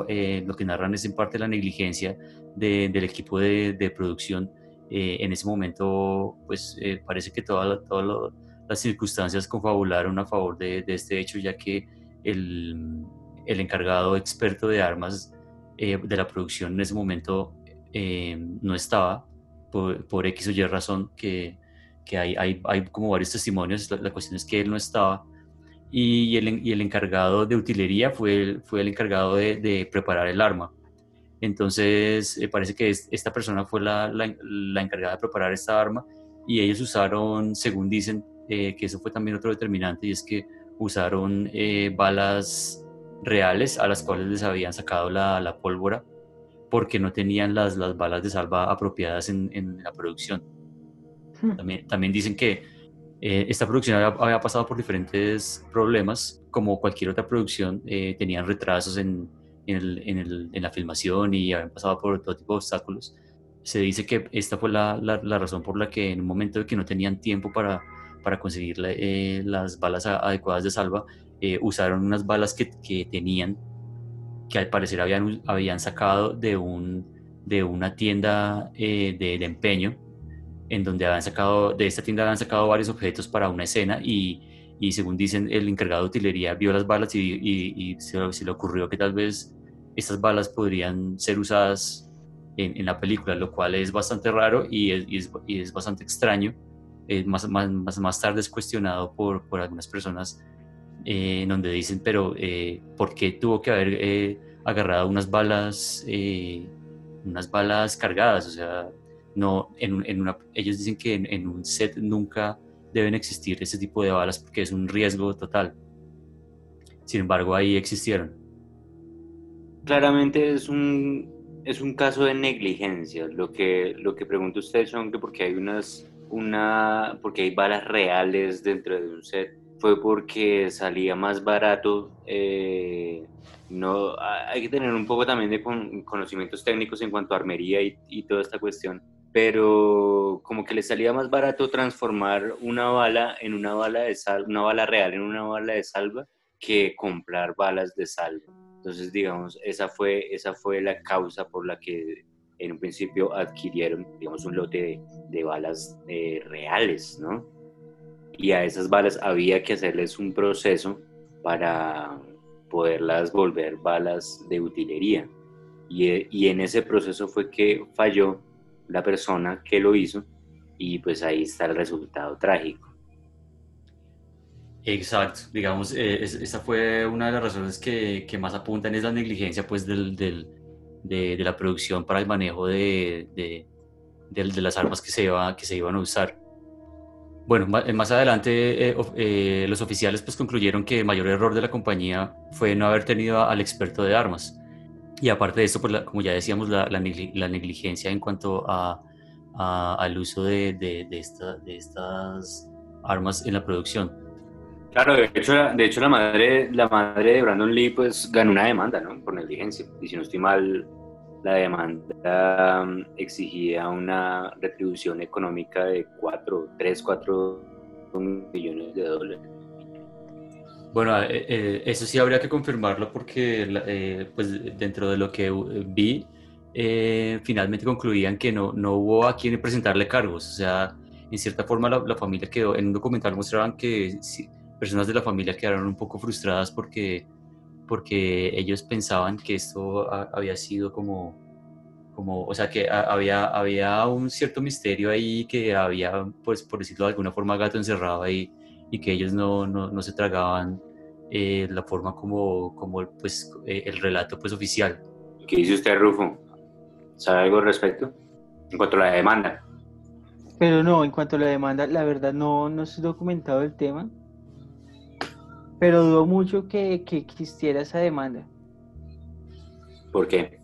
lo que narran es en parte la negligencia de- del equipo de, producción. En ese momento, pues parece que toda- todas lo- las circunstancias confabularon a favor de, de este hecho, ya que el, el encargado experto de armas eh, de la producción en ese momento eh, no estaba por, por X o Y razón, que, que hay, hay, hay como varios testimonios, la, la cuestión es que él no estaba y el, en- y el encargado de utilería fue el, fue el encargado de, de preparar el arma. Entonces, eh, parece que es- esta persona fue la, la- la encargada de preparar esta arma y ellos usaron, según dicen, eh, que eso fue también otro determinante, y es que usaron eh, balas reales a las cuales les habían sacado la, la pólvora porque no tenían las, las balas de salva apropiadas en, en la producción. Hmm. También, también dicen que eh, esta producción había, había pasado por diferentes problemas, como cualquier otra producción, eh, tenían retrasos en, en, el- el- en la filmación y habían pasado por todo tipo de obstáculos. Se dice que esta fue la, la- la razón por la que en un momento de que no tenían tiempo para, para conseguir eh, las balas adecuadas de salva, eh, usaron unas balas que, que tenían, que al parecer habían, habían sacado de, un, de una tienda eh, de, empeño en donde habían sacado, de esta tienda habían sacado varios objetos para una escena y, y según dicen el encargado de utilería vio las balas y, se, le ocurrió que tal vez estas balas podrían ser usadas en, la película, lo cual es bastante raro y es, es, y es bastante extraño. Eh, más, más, más, tarde es cuestionado por, por algunas personas eh, en donde dicen, pero eh, ¿por qué tuvo que haber eh, agarrado unas balas, eh, unas balas cargadas? O sea, no, en, en una, ellos dicen que en, en un set nunca deben existir ese tipo de balas porque es un riesgo total. Sin embargo, ahí existieron. Claramente es un, es un caso de negligencia. Lo que, lo que pregunta usted son que porque hay unas, una, porque hay balas reales dentro de un set, fue porque salía más barato. eh, no, ha- hay que tener un poco también de con- conocimientos técnicos en cuanto a armería y, y toda esta cuestión. Pero como que le salía más barato transformar una bala en una bala de sal, una bala real en una bala de salva que comprar balas de salva. Entonces, digamos, esa fue, esa fue la causa por la que en un principio adquirieron, digamos, un lote de, de balas eh, reales, ¿no? Y a esas balas había que hacerles un proceso para poderlas volver balas de utilería. Y, eh, y en ese proceso fue que falló la persona que lo hizo y pues ahí está el resultado trágico. Exacto, digamos, eh, es- esa fue una de las razones que, que más apuntan, es la negligencia pues del, del- de, de la producción para el manejo de, de- de las armas que se, iba, que se iban a usar. Bueno, eh, más adelante eh, eh, los oficiales pues concluyeron que el mayor error de la compañía fue no haber tenido al experto de armas. Y aparte de esto, pues la- como ya decíamos, la, la la negligencia en cuanto a, a- al uso de, de- de esta- de estas armas en la producción. Claro, de hecho, de hecho la madre, la madre de Brandon Lee pues ganó una demanda, ¿no? Por negligencia. Y si no estoy mal, la demanda mm, exigía una retribución económica de 4, 3, 4 millones de dólares. Bueno, eh, eh, eso sí habría que confirmarlo porque eh, pues dentro de lo que eh, vi, eh, finalmente concluían que no, no hubo a quien presentarle cargos. O sea, en cierta forma la, la familia quedó, en un documental mostraban que sí, personas de la familia quedaron un poco frustradas porque, porque ellos pensaban que esto ha- había sido como, como, o sea, que ha- había, había un cierto misterio ahí, que había, pues por decirlo de alguna forma, gato encerrado ahí y que ellos no, no, no se tragaban eh, la forma como, como pues, eh, el relato pues, oficial. ¿Qué dice usted, Rufo? ¿Sabe algo al respecto? En cuanto a la demanda. Pero no, en cuanto a la demanda, la verdad no, no estoy documentado el tema. Pero dudo mucho que, que existiera esa demanda. ¿Por qué?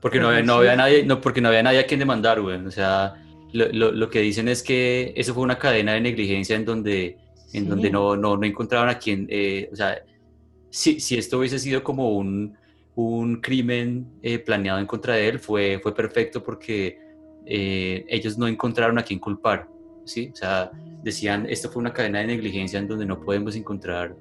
Porque no, había- no había nadie, no, porque no había nadie a quien demandar, güey. O sea, lo, lo, lo que dicen es que eso fue una cadena de negligencia en donde, en donde no, no, no encontraban a quien, eh, o sea, si, si esto hubiese sido como un, un crimen eh, planeado en contra de él, fue, fue perfecto porque eh, ellos no encontraron a quien culpar, ¿sí? O sea, decían, esto fue una cadena de negligencia en donde no podemos encontrar...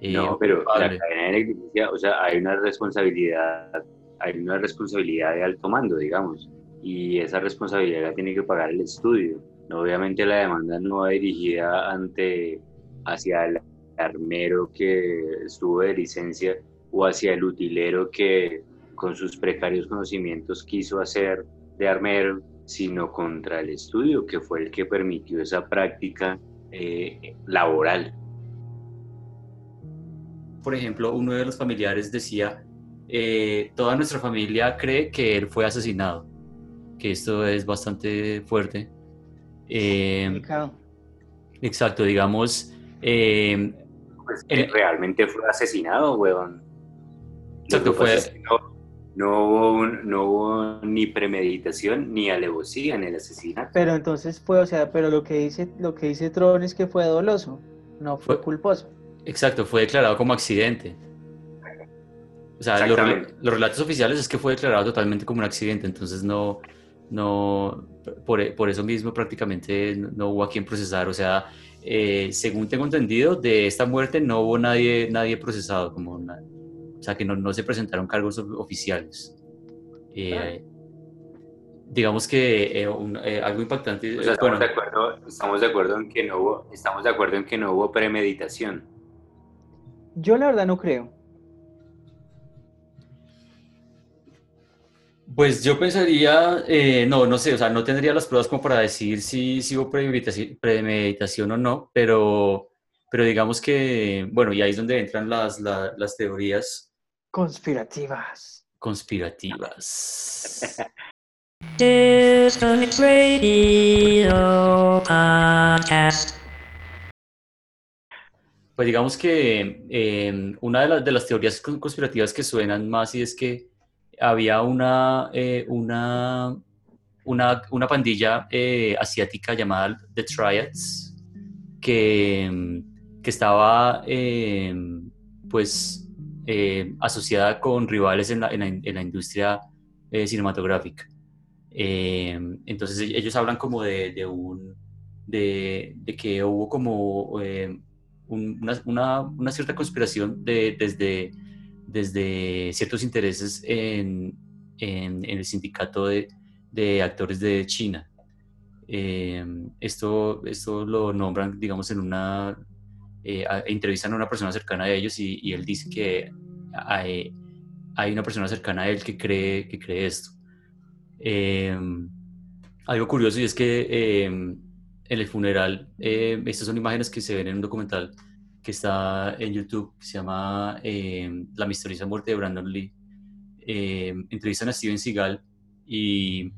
eh, No, pero la cadena de negligencia, o sea, hay una responsabilidad, hay una responsabilidad de alto mando, digamos, y esa responsabilidad la tiene que pagar el estudio. Obviamente la demanda no va dirigida ante hacia el armero que estuvo de licencia o hacia el utilero que con sus precarios conocimientos quiso hacer de armero, sino contra el estudio que fue el que permitió esa práctica eh, laboral. por ejemplo, uno de los familiares decía, eh, toda nuestra familia cree que él fue asesinado, que esto es bastante fuerte. Eh, exacto, digamos, eh, Pues que El- realmente fue asesinado, weón. Exacto, fue- es que No, hubo, un- no hubo ni premeditación ni alevosía en el asesinato. Pero entonces fue, o sea, pero lo que dice, lo que dice Tron es que fue doloso, no fue Fue- culposo. exacto, fue declarado como accidente. O sea, los, relatos oficiales es que fue declarado totalmente como un accidente, entonces no, no, por, por eso mismo prácticamente no, no hubo a quien procesar. O sea, eh, según tengo entendido, de esta muerte no hubo nadie, nadie procesado, como na- o sea, que no, no se presentaron cargos of- oficiales. Eh, digamos que eh, un- eh, algo impactante, O sea, bueno, estamos, de acuerdo, estamos de acuerdo en que no hubo, estamos de acuerdo en que no hubo premeditación. Yo la verdad no creo. Pues yo pensaría, eh, no, no sé, o sea, no tendría las pruebas como para decir si, si hubo premeditaci- premeditación o no, pero, Pero digamos que, bueno, y ahí es donde entran las, la- las teorías Conspirativas. conspirativas. Pues digamos que eh, una de, las- teorías con- conspirativas que suenan más y es que había una, eh, una, una, una pandilla eh, asiática llamada The Triads que, mm, que estaba eh, pues eh, asociada con rivales en la, industria eh, cinematográfica. Eh, entonces e- ellos hablan como de, que hubo como eh, un- una, cierta conspiración de, desde, ciertos intereses en, el sindicato de, actores de China. Esto, esto lo nombran, digamos, en una... eh, entrevistan a una persona cercana a ellos y, y él dice que hay, hay una persona cercana a él que cree, que cree esto. Eh, algo curioso y es que eh, en el funeral, eh, estas son imágenes que se ven en un documental que está en YouTube, que se llama eh, La misteriosa muerte de Brandon Lee. Eh, entrevistan a Steven Seagal y,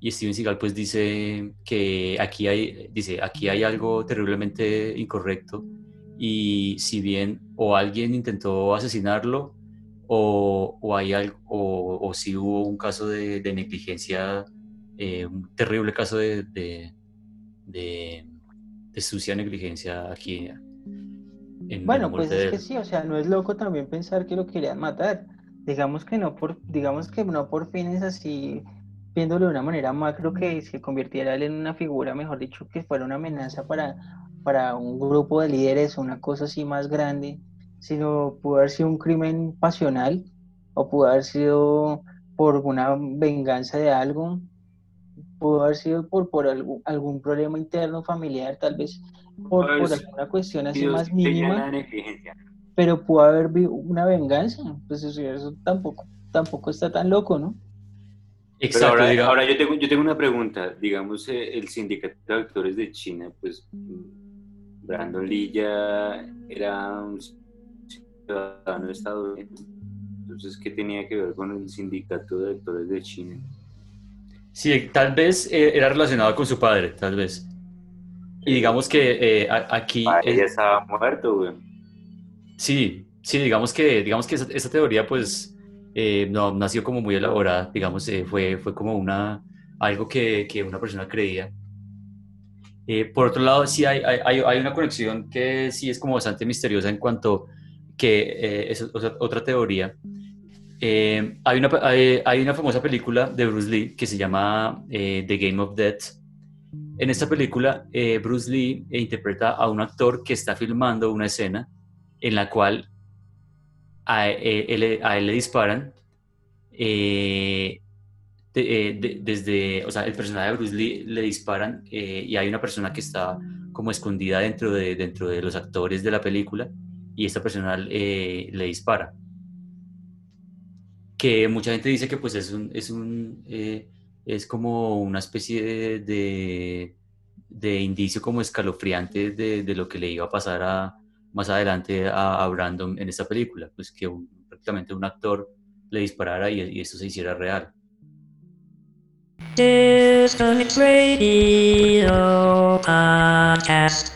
y Steven Seagal pues dice que aquí hay, dice, aquí hay algo terriblemente incorrecto y si bien o alguien intentó asesinarlo o, o hay algo, o, o si hubo un caso de, de negligencia, eh, un terrible caso de, de, de- de sucia negligencia aquí en, Bueno, pues es que sí, o sea, no es loco también pensar que lo querían matar. Digamos que no por, digamos que no por fines así, viéndolo de una manera macro que se convirtiera él en una figura, mejor dicho, que fuera una amenaza para, para un grupo de líderes o una cosa así más grande, sino pudo haber sido un crimen pasional o pudo haber sido por una venganza de algo, pudo haber sido por, por algún, algún problema interno familiar, tal vez por, por haber alguna cuestión así sido más mínima pero pudo haber una venganza, pues eso, eso tampoco, tampoco está tan loco, ¿no? Exacto, ahora, ahora yo, tengo, yo tengo una pregunta. Digamos, eh, el sindicato de actores de China, pues Brandon Lee ya era un ciudadano estadounidense. Entonces, ¿qué tenía que ver con el sindicato de actores de China? Sí, tal vez eh, era relacionado con su padre, tal vez. Y digamos que eh, aquí... Padre eh, ya estaba muerto, güey. Sí, sí, digamos que, digamos que esa, esa teoría pues eh, no nació como muy elaborada, digamos, fue, fue como una, algo que, que una persona creía. Eh, por otro lado, sí hay, hay, una conexión que sí es como bastante misteriosa en cuanto que eh, es otra, teoría. Eh, hay, una, hay, una famosa película de Bruce Lee que se llama eh, The Game of Death. En esta película, Bruce Lee interpreta a un actor que está filmando una escena en la cual a él, a él le disparan eh, eh, de- desde, o sea, el personaje de Bruce Lee le disparan eh, y hay una persona que está como escondida dentro de, dentro de los actores de la película y esta persona eh, le dispara. Que mucha gente dice que pues es un, es un, es como una especie de, de, indicio como escalofriante de, de lo que le iba a pasar a, más adelante a, a Brandon en esta película, pues que un- prácticamente un actor le disparara y, y esto se hiciera real. Distance Radio Podcast.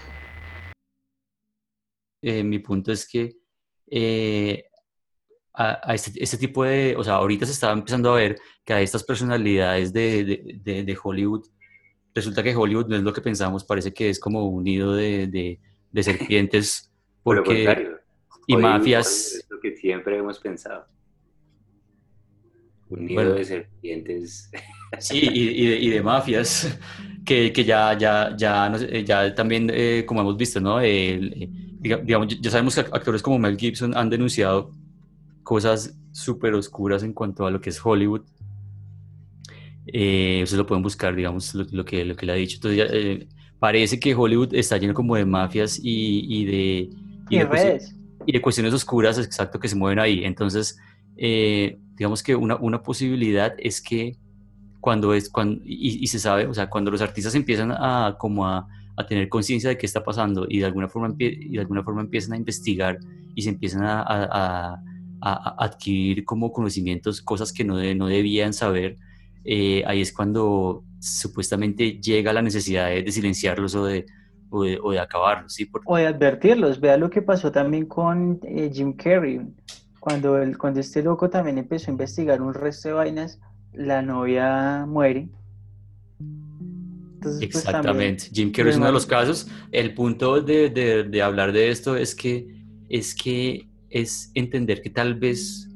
Eh, mi punto es que eh, a, a este, este tipo de, o sea, ahorita se estaba empezando a ver que a estas personalidades de, de- de- de Hollywood, resulta que Hollywood no es lo que pensamos, parece que es como un nido de, serpientes, (laughs) porque, y mafias, es lo que siempre hemos pensado. Un nido Bueno. de serpientes. (laughs) Sí, y, y de, y de mafias, (laughs) que, que ya, ya, ya, no sé, ya también, eh, como hemos visto, ¿no? El, eh, diga- digamos, ya sabemos que actores como Mel Gibson han denunciado cosas súper oscuras en cuanto a lo que es Hollywood. Eh, ustedes lo pueden buscar, digamos, lo, lo que, lo que le ha dicho. Entonces, eh, parece que Hollywood está lleno como de mafias y, y de... Y de cuestiones- redes. y de cuestiones oscuras, exacto, que se mueven ahí. Entonces, eh, digamos que una, una posibilidad es que cuando es, cuando, y, y se sabe, o sea, cuando los artistas empiezan a, como a, a tener conciencia de qué está pasando y de alguna forma, y de alguna forma empiezan a investigar y se empiezan a- a- a adquirir como conocimientos, cosas que no, de- no debían saber, eh, ahí es cuando supuestamente llega la necesidad de, de silenciarlos o de, o de, o de acabarlos, ¿sí? Porque O de advertirlos. Vea lo que pasó también con eh, Jim Carrey. Cuando, el, cuando este loco también empezó a investigar un resto de vainas, la novia muere. Entonces, pues, también- Exactamente. Jim Carrey es uno de los casos. El punto de, de- de hablar de esto es que, es que es entender que tal vez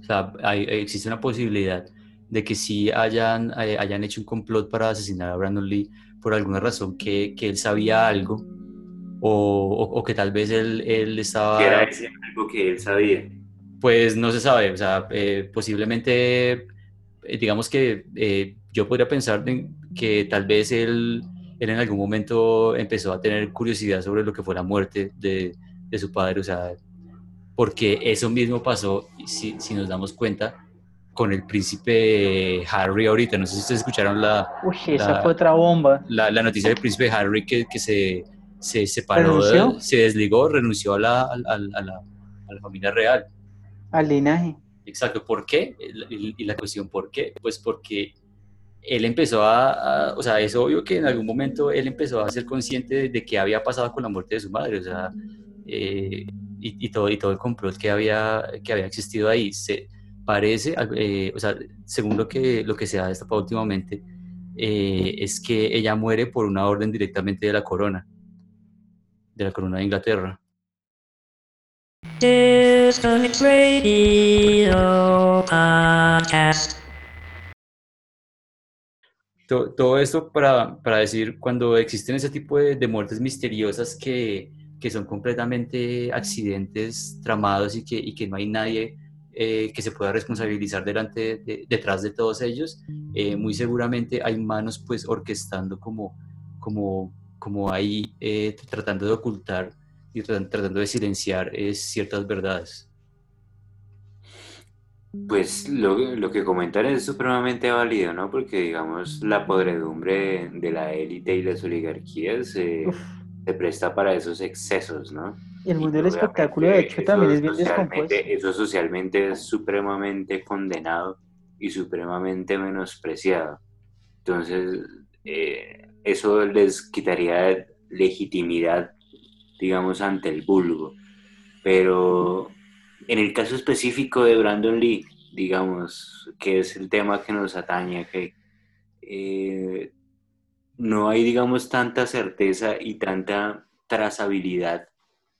o sea, hay- existe una posibilidad de que sí hayan, eh, hayan hecho un complot para asesinar a Brandon Lee por alguna razón que, que él sabía algo o, o- o que tal vez él, él estaba... Que era ese algo que él sabía. Pues no se sabe, o sea, eh, posiblemente, digamos que eh, yo podría pensar en que tal vez él, él en algún momento empezó a tener curiosidad sobre lo que fue la muerte de, de su padre, o sea, porque eso mismo pasó, si, si nos damos cuenta, con el príncipe Harry ahorita, no sé si ustedes escucharon la, Uy, esa la- fue otra bomba. la, la noticia del príncipe Harry que, que se, se separó, de- se desligó, renunció a la, a a a la familia real. Al linaje. Exacto, ¿por qué? Y la cuestión, ¿por qué? Pues porque él empezó a, a- o sea, es obvio que en algún momento él empezó a ser consciente de, de qué había pasado con la muerte de su madre, o sea, eh, y, y todo, y todo el complot que había, que había existido ahí. Se parece, eh, o sea, según lo que, lo que se ha destapado últimamente, eh, es que ella muere por una orden directamente de la corona, de la corona de Inglaterra. Distance Radio Podcast. To- Todo esto para, para decir, cuando existen ese tipo de, de muertes misteriosas que, que son completamente accidentes tramados y que, y que no hay nadie eh, que se pueda responsabilizar delante de- detrás de todos ellos, eh, muy seguramente hay manos pues orquestando como, como, como ahí eh, tratando de ocultar y tratan- tratando de silenciar eh, ciertas verdades. Pues lo, lo que comentan es supremamente válido, ¿no? Porque, digamos, la podredumbre de la élite y las oligarquías eh, se presta para esos excesos, ¿no? Y el Y mundo del espectáculo, de hecho, también es bien descompuesto. Eso socialmente es supremamente condenado y supremamente menospreciado. Entonces, eh, eso les quitaría legitimidad, digamos, ante el vulgo. Pero en el caso específico de Brandon Lee, digamos, que es el tema que nos atañe, que eh, no hay, digamos, tanta certeza y tanta trazabilidad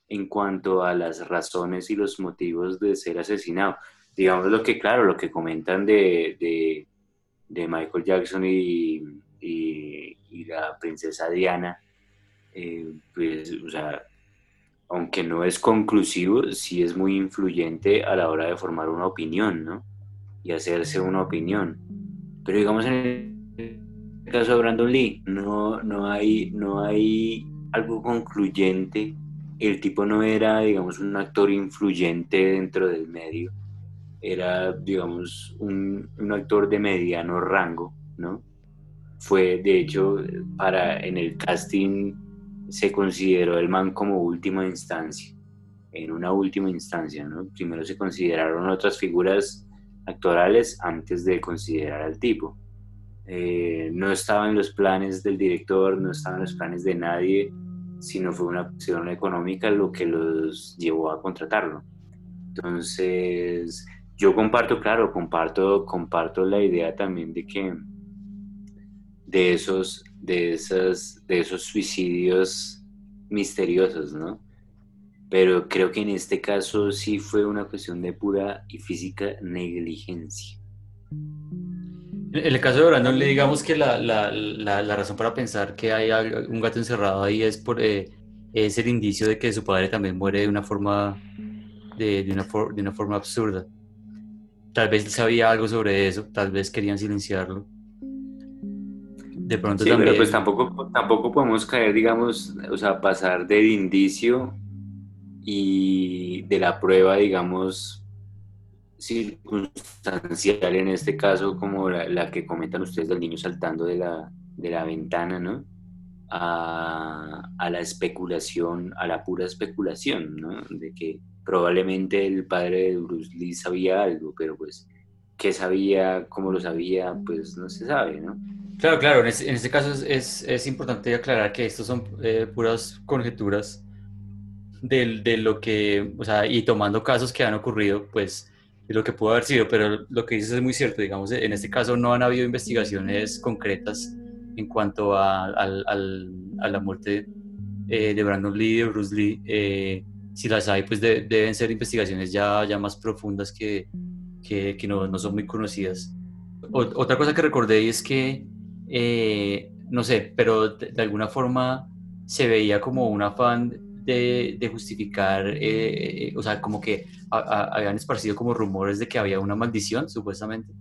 en cuanto a las razones y los motivos de ser asesinado. Digamos lo que, claro, lo que comentan de, de, Michael Jackson y la princesa Diana, eh, pues, o sea, aunque no es conclusivo, sí es muy influyente a la hora de formar una opinión, ¿no? Y hacerse una opinión. Pero digamos en el caso de Brandon Lee, no, no, hay, no hay algo concluyente. El tipo no era, digamos, un actor influyente dentro del medio. Era, digamos, un, un actor de mediano rango, ¿no? Fue, de hecho, para en el casting se consideró el man como última instancia, en una última instancia, ¿no? Primero se consideraron otras figuras actorales antes de considerar al tipo. Eh, no estaba en los planes del director, no estaba en los planes de nadie, sino fue una opción económica lo que los llevó a contratarlo. Entonces, yo comparto, claro, comparto, comparto la idea también de que de esos, de esas, de esos suicidios misteriosos, ¿no? Pero creo que en este caso sí fue una cuestión de pura y física negligencia. En el caso de Brandon Lee, digamos que la, la, la, la razón para pensar que hay un gato encerrado ahí es por eh, es el indicio de que su padre también muere de una forma de, de una, de una forma absurda. Tal vez él sabía algo sobre eso, tal vez querían silenciarlo. De pronto Sí, también. pero pues tampoco, tampoco podemos caer, digamos, o sea, pasar del indicio y de la prueba, digamos, circunstancial en este caso, como la, la que comentan ustedes del niño saltando de la, de la ventana, ¿no? a, a la especulación, a la pura especulación, ¿no? De que probablemente el padre de Bruce Lee sabía algo, pero pues qué sabía, cómo lo sabía, pues no se sabe, ¿no? Claro, claro, en este, caso es, es, es importante aclarar que estos son eh, puras conjeturas del- de, lo que, o sea, y tomando casos que han ocurrido, pues, de lo que pudo haber sido, pero lo que dices es muy cierto, digamos, en este caso no han habido investigaciones concretas en cuanto a, a la muerte eh, de Brandon Lee de Bruce Lee. eh, si las hay, pues de- deben ser investigaciones ya, ya más profundas que, que, que no, no son muy conocidas. Otra cosa que recordé es que, eh, no sé, pero de, de alguna forma se veía como un afán de, de justificar, eh, o sea, como que a- a- habían esparcido como rumores de que había una maldición, supuestamente,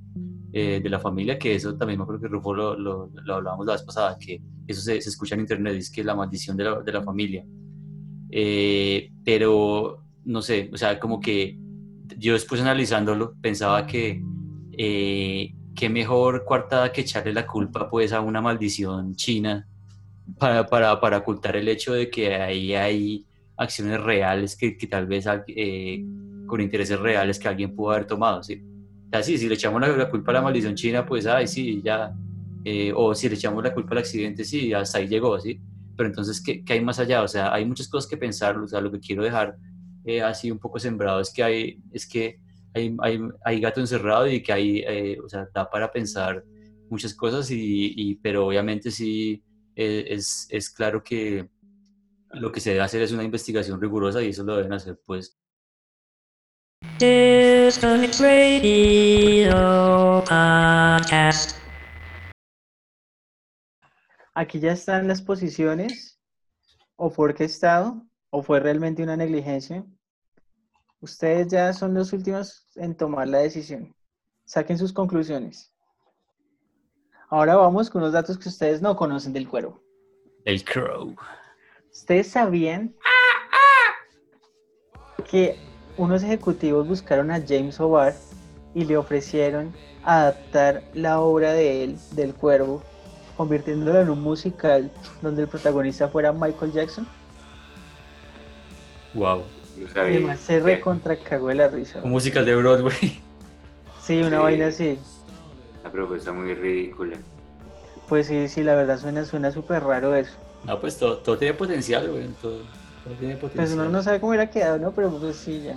eh, de la familia, que eso también me acuerdo que Rufo lo, lo, lo hablábamos la vez pasada, que eso se, se escucha en internet, es que la maldición de la, de la familia. Eh, pero, no sé, o sea, como que yo después analizándolo pensaba que eh, qué mejor coartada que echarle la culpa pues a una maldición china para, para, para ocultar el hecho de que ahí hay acciones reales que, que tal vez eh, con intereses reales que alguien pudo haber tomado, ¿sí? O sea, sí, si le echamos la, la culpa a la maldición china, pues, ay, sí, ya, eh, o si le echamos la culpa al accidente, sí, hasta ahí llegó, ¿sí? Pero entonces, ¿qué, qué hay más allá? O sea, hay muchas cosas que pensar, o sea, lo que quiero dejar eh, así un poco sembrado es que hay, es que hay, hay, hay gato encerrado y que hay, eh, o sea, da para pensar muchas cosas, y, y- pero obviamente sí eh, es, es claro que lo que se debe hacer es una investigación rigurosa y eso lo deben hacer pues. Aquí ya están las posiciones, o fue orquestado, o fue realmente una negligencia. Ustedes ya son los últimos en tomar la decisión. Saquen sus conclusiones. Ahora vamos con unos datos que ustedes no conocen del cuervo. el crow. ¿Ustedes sabían que unos ejecutivos buscaron a James O'Barr y le ofrecieron adaptar la obra de él, del cuervo, convirtiéndolo en un musical donde el protagonista fuera Michael Jackson? Wow. Además se recontra cagó de la risa. Un musical de Broadway. Sí, una Sí. vaina así. La propuesta muy ridícula. Pues sí, sí, la verdad suena suena súper raro eso. No, pues todo, todo tiene potencial, güey. Todo, todo tiene Pues potencial. uno no sabe cómo hubiera quedado, ¿no? Pero pues sí, ya.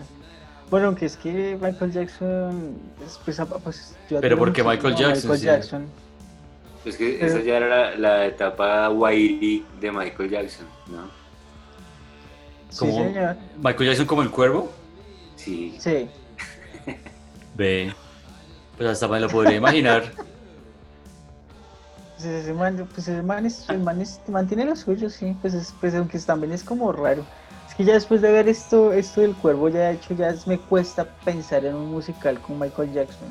Bueno, aunque es que Michael Jackson, es, pues, apa- pues yo Pero admiro ¿por qué muchísimo Michael Jackson? Michael Sí. Jackson. Es que Pero- esa ya era la, la etapa Wiley de Michael Jackson, ¿no? Sí, Como- señor. Michael Jackson como el cuervo. Sí. Sí. (laughs) Ve. Pues hasta me lo podría imaginar. (laughs) Pues ese man, pues ese man, es, el man es- mantiene lo suyo, sí. Pues, es- pues aunque también es como raro. Es que ya después de ver esto, esto del cuervo, ya de hecho ya es- me cuesta pensar en un musical con Michael Jackson.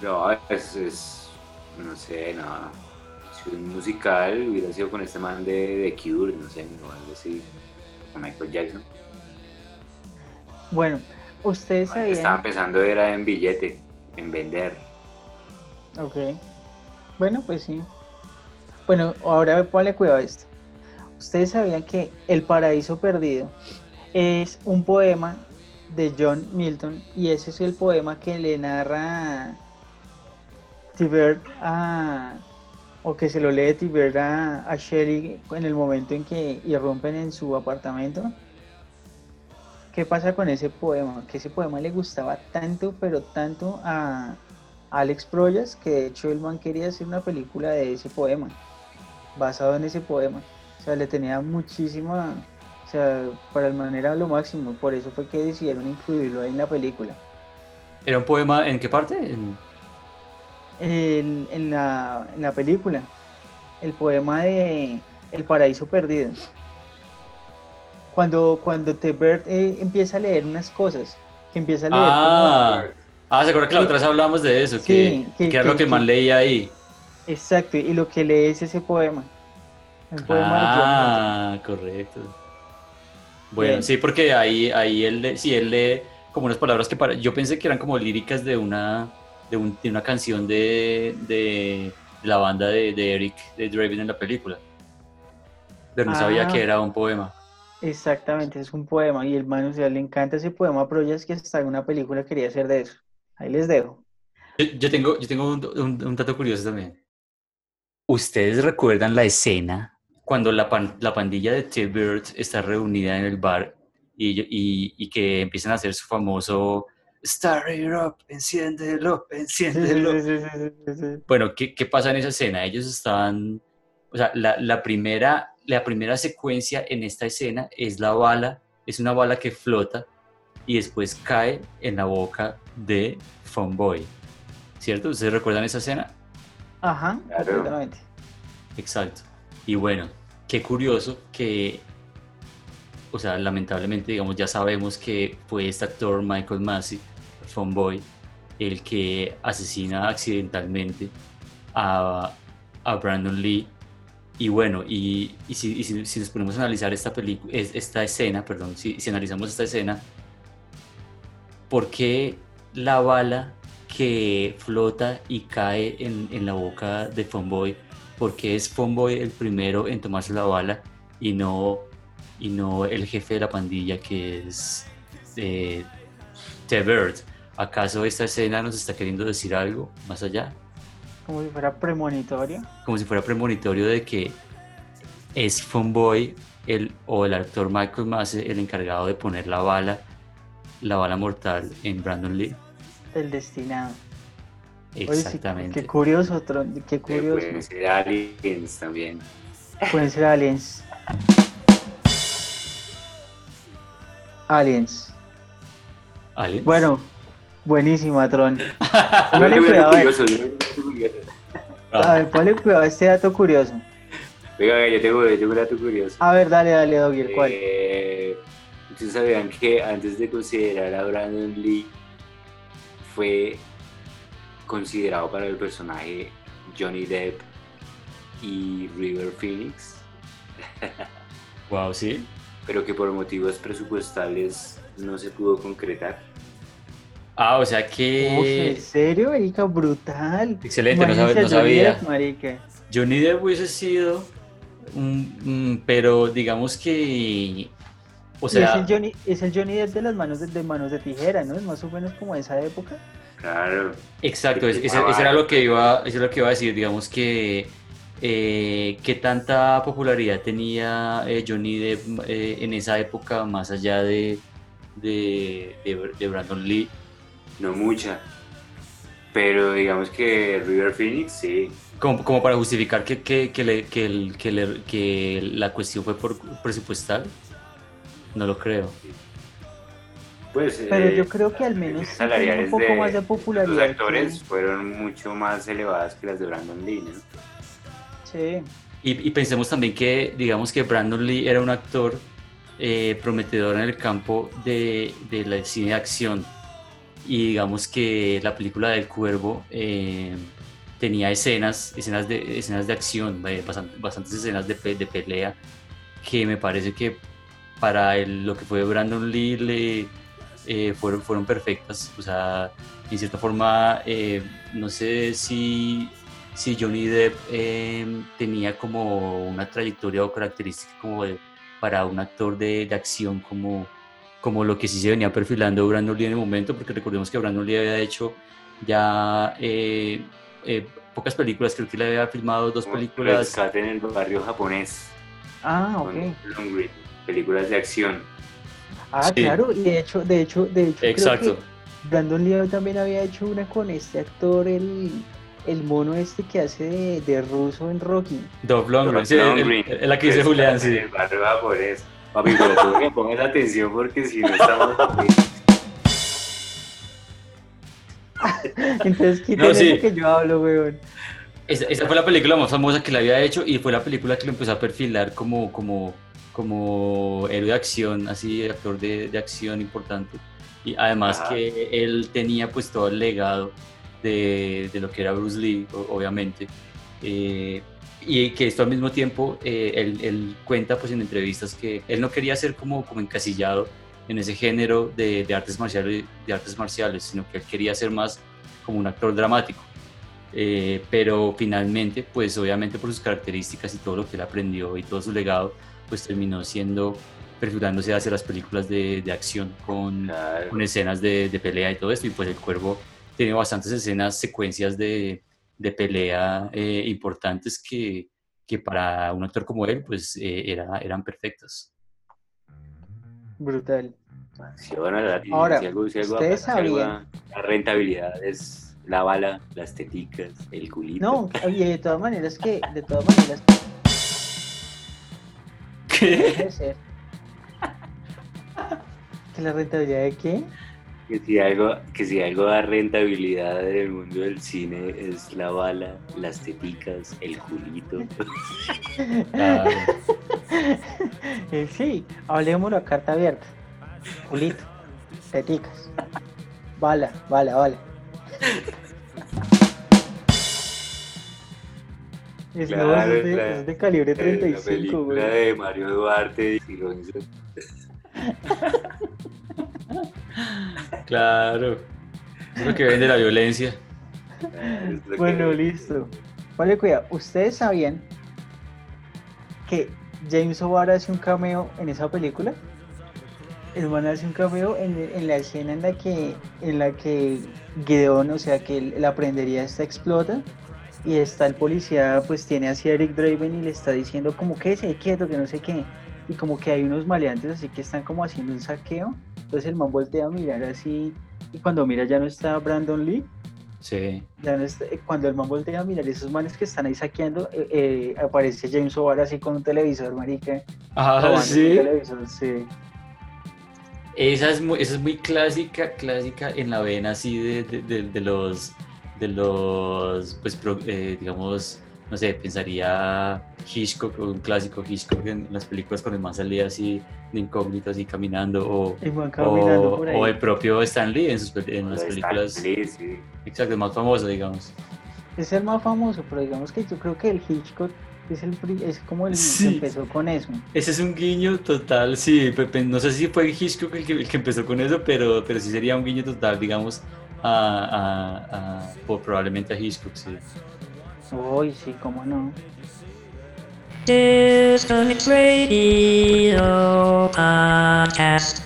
No, es, es- no sé, no. Si un musical hubiera sido con este man de, de Cure, no sé, o algo así, con Michael Jackson. Bueno, ustedes sabían. pensando era en billete, en vender. Ok. Bueno, pues sí. Bueno, ahora ponle cuidado a esto. Ustedes sabían que El Paraíso Perdido es un poema de John Milton y ese es el poema que le narra Tibert a o que se lo lee Tibert a, a Shelley en el momento en que irrumpen en su apartamento. ¿Qué pasa con ese poema? Que ese poema le gustaba tanto, pero tanto a Alex Proyas, que de hecho el man quería hacer una película de ese poema, basado en ese poema. O sea, le tenía muchísima, o sea, para el man era lo máximo, por eso fue que decidieron incluirlo en la película. ¿Era un poema en qué parte? En- En, en la, en la película, el poema de El Paraíso Perdido. Cuando, cuando Tebert eh, empieza a leer unas cosas, que empieza a leer como- Ah, ah, ¿se acuerda que la otra vez hablamos de eso? Sí, que, que- que era lo que- que- leía ahí. Exacto, y lo que lee es ese poema. El poema de. Ah, correcto. Bueno, Bien. sí, porque ahí, ahí él, sí, él lee como unas palabras que para, yo pensé que eran como líricas de una, de, un- de una canción de, de la banda de, de Eric de Draven en la película. pero no sabía Ah. que era un poema. Exactamente, es un poema y el man, o sea, le encanta ese poema, pero ya es que hasta en una película quería hacer de eso. Ahí les dejo. Yo, yo tengo, yo tengo un, un- un dato curioso también. ¿Ustedes recuerdan la escena cuando la, pan- la pandilla de T-Bird está reunida en el bar y, y- y que empiezan a hacer su famoso Star it up, enciéndelo, enciéndelo? sí, sí. Bueno, ¿qué, qué pasa en esa escena? Ellos están, o sea, la, la primera, la primera secuencia en esta escena es la bala, es una bala que flota y después cae en la boca de Funboy. ¿Cierto? ¿Ustedes recuerdan esa escena? Ajá, Claro. completamente. Exacto. Y bueno, qué curioso que, o sea, lamentablemente, digamos, ya sabemos que fue este actor Michael Massey, Funboy, el que asesina accidentalmente a, a Brandon Lee. Y bueno, y, si, si- nos ponemos a analizar esta esta escena, perdón, si, si analizamos esta escena, ¿por qué la bala que flota y cae en, en la boca de Funboy porque es Funboy el primero en tomarse la bala y no, y no el jefe de la pandilla que es eh, T-Bird. ¿Acaso esta escena nos está queriendo decir algo más allá? Como si fuera premonitorio. Como si fuera premonitorio de que es Funboy el, o el actor Michael Massey el encargado de poner la bala, la bala mortal en Brandon Lee. El destinado. Oye, sí, Exactamente. qué curioso, Tron, qué Eh, curioso. Pueden ser aliens también. Pueden ser aliens. (laughs) Aliens. ¿Aliens? Bueno, buenísima, Tron. Un cuidado, a ver. curioso. A ponle cuidado a este dato curioso. Venga, yo tengo, yo tengo un dato curioso. A ver, dale, dale, Doggy, ¿el cuál? Eh, ¿Ustedes sabían que antes de considerar a Brandon Lee fue considerado para el personaje Johnny Depp y River Phoenix? (laughs) Wow, sí. Pero que por motivos presupuestales no se pudo concretar. Ah, o sea Uf, ¿en que. serio, marica? Brutal. Excelente, no, sabía. Marica. Johnny Depp hubiese sido. un- un- pero digamos que. O es, sea, el Johnny, es el Johnny Depp de las manos de, de manos de tijera, ¿no? Es más o menos como esa época. Claro. exacto, es- ese, ese era lo que iba, eso era lo que iba a decir. Digamos que. Eh, ¿Qué tanta popularidad tenía eh, Johnny Depp eh, en esa época, más allá de, de, de- de Brandon Lee? No mucha. Pero digamos que River Phoenix sí. Como, como para justificar que, que, que, le- que el- que le- que la cuestión fue por presupuestal. No lo creo. Pues, Pero eh, yo creo que al menos salariales un poco de más de los popularidad. actores que- fueron mucho más elevadas que las de Brandon Lee, ¿no? Sí. Y, y pensemos también que, digamos que Brandon Lee era un actor eh, prometedor en el campo de, de la cine de acción. Y digamos que la película del cuervo eh, tenía escenas, escenas de, escenas de acción, eh, bastan- bastantes escenas de, de pelea, que me parece que para el- lo que fue Brandon Lee le, eh, fueron, fueron perfectas. O sea, en cierta forma, eh, no sé si, si Johnny Depp eh, tenía como una trayectoria o característica como de- para un actor de, de acción como, como lo que sí se venía perfilando Brandon Lee en el momento, porque recordemos que Brandon Lee había hecho ya eh, eh, pocas películas, creo que le había filmado dos películas. Rescate en el barrio japonés. Ah, ok. películas de acción. Ah, Sí. claro, y de hecho, de hecho, de hecho, creo Exacto. que Brandon Lee también había hecho una con este actor, el, el mono este que hace de, de ruso en Rocky. Sí, Long el- la que dice Julián, En sí. el barrio japonés. Papi, pero tú que pongas atención porque si no estamos aquí. (laughs) Entonces, quiten No, sí. que yo hablo, weón. Esa, esa fue la película más famosa que le había hecho y fue la película que lo empezó a perfilar como, como, como héroe de acción, así actor de, de acción importante. Y además Ajá. que él tenía pues todo el legado de, de lo que era Bruce Lee, obviamente. Eh, y que esto al mismo tiempo, eh, él, él cuenta pues en entrevistas que él no quería ser como, como encasillado en ese género de, de artes marciales, de artes marciales, sino que él quería ser más como un actor dramático. eh, pero finalmente, pues obviamente por sus características y todo lo que él aprendió y todo su legado, pues terminó siendo, perfilándose hacia las películas de, de acción con, Claro. con escenas de, de pelea y todo esto, y pues el cuervo tiene bastantes escenas, secuencias de, de pelea eh, importantes que, que para un actor como él, pues eh, era, eran perfectas. Brutal. Sí, bueno, la- Ahora, si algo- si algo- ¿ustedes si algo- sabían? La rentabilidad es la bala, las teticas, el culito. No, (laughs) y de todas maneras que, de todas maneras, de ser. ¿Que la rentabilidad de qué? Que si algo, que si algo da rentabilidad en el mundo del cine es la bala, las teticas, el culito. Claro. Eh, sí, hablemoslo a carta abierta. Culito, teticas, bala, bala, bala. Es, no, Claro, es, de, la- es de calibre Eh, la 35, película güey. de Mario Duarte y Gonzo. (laughs) Claro. Es lo que vende la violencia. Claro, es lo que- Bueno, listo. Vale, cuidado. ¿Ustedes sabían que James O'Barr hace un cameo en esa película? El man hace un cameo en, en la escena en la que en la que Gideon, o sea que el- la prendería está explota y está el policía, pues tiene así a Eric Draven y le está diciendo como que se quieto, que no sé qué. Y como que hay unos maleantes así que están como haciendo un saqueo. Entonces el man voltea a mirar así y cuando mira ya no está Brandon Lee Sí. ya no está- cuando el man voltea a mirar esos manes que están ahí saqueando, eh, eh, aparece James O'Barr así con un televisor, marica. Ah, sí. televisor, sí. Esa es muy, esa es muy clásica, clásica en la vena así de, de- de- de los, de los, pues, pro- eh, digamos, no sé, pensaría Hitchcock, o un clásico Hitchcock en las películas cuando el man salía así de incógnito, así caminando, o, caminando o, el propio Stan Lee en, sus, en las películas, Lee, sí. exacto, el más famoso, digamos. Es el más famoso, pero digamos que yo creo que el Hitchcock es, el, pri- es como el Sí. que empezó con eso. Ese es un guiño total, sí, no sé si fue Hitchcock el que, el que empezó con eso, pero, pero sí sería un guiño total, digamos, a, a- a- o probablemente a Hitchcock, sí. Uy, sí, cómo no. Disconnect Radio Podcast.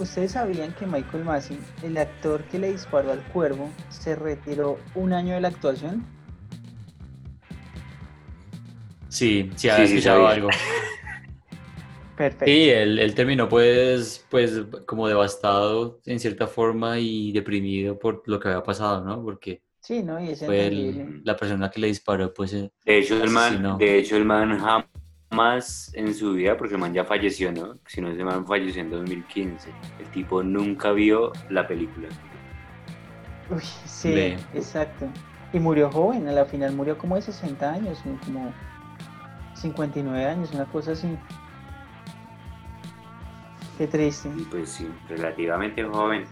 ¿Ustedes sabían que Michael Massey, el actor que le disparó al cuervo, se retiró un año de la actuación? Sí, sí, había sí, escuchado algo. (laughs) Perfecto. Sí, él, él terminó pues, pues como devastado en cierta forma y deprimido por lo que había pasado, ¿no? Porque Sí, ¿no? Y es fue el- la persona que le disparó, pues eh, De hecho, el man, de hecho, el man jamás en su vida, porque el man ya falleció, ¿no? Si no, ese man falleció en 2015. El tipo nunca vio la película. Uy, sí, Ve. exacto. Y murió joven, a la final murió como de 60 años, como 59 años, una cosa así. Qué triste. Y pues sí, relativamente joven.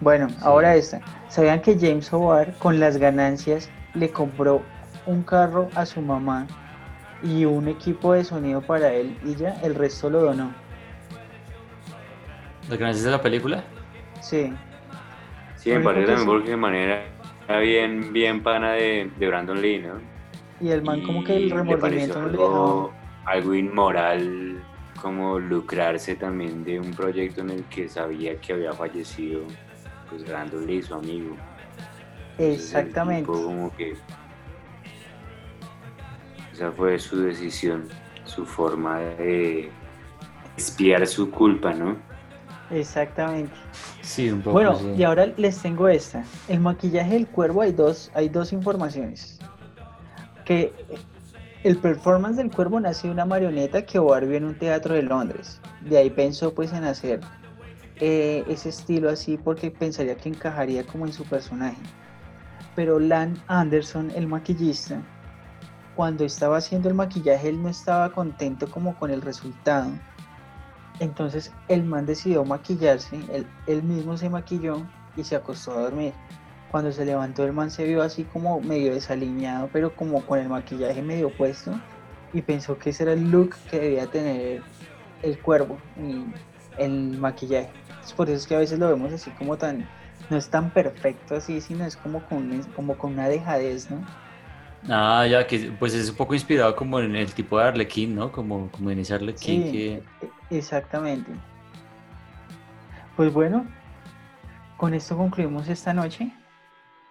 Bueno, ahora esta. ¿Sabían que James O'Barr con las ganancias le compró un carro a su mamá y un equipo de sonido para él y ya el resto lo donó? ¿Las ganancias de la película? Sí, Sí, me parece también sí. porque de manera era bien, bien pana de, de Brandon Lee, ¿no? y el man como que el le remordimiento no le algo, algo inmoral como lucrarse también de un proyecto en el que sabía que había fallecido pues Brandon Lee, su amigo. Exactamente. como que esa fue su decisión, su forma de espiar su culpa, ¿no? Exactamente. Sí, un poco. Bueno, sí. y ahora les tengo esta. El maquillaje del cuervo hay dos, hay dos informaciones. Que el performance del cuervo nace de una marioneta que O'Barr vio en un teatro de Londres. De ahí pensó pues en hacer eh, ese estilo así porque pensaría que encajaría como en su personaje. Pero Lan Anderson, el maquillista, cuando estaba haciendo el maquillaje él no estaba contento como con el resultado. Entonces el man decidió maquillarse, él, mismo se maquilló y se acostó a dormir. Cuando se levantó el man se vio así como medio desaliñado, pero como con el maquillaje medio puesto y pensó que ese era el look que debía tener el cuervo el maquillaje. Es por eso es que a veces lo vemos así como tan, no es tan perfecto así, sino es como con, como con una dejadez, ¿no? Ah, ya, que pues es un poco inspirado como en el tipo de Arlequín, ¿no? Como, como en ese Arlequín Sí. que... Exactamente. Pues bueno, con esto concluimos esta noche.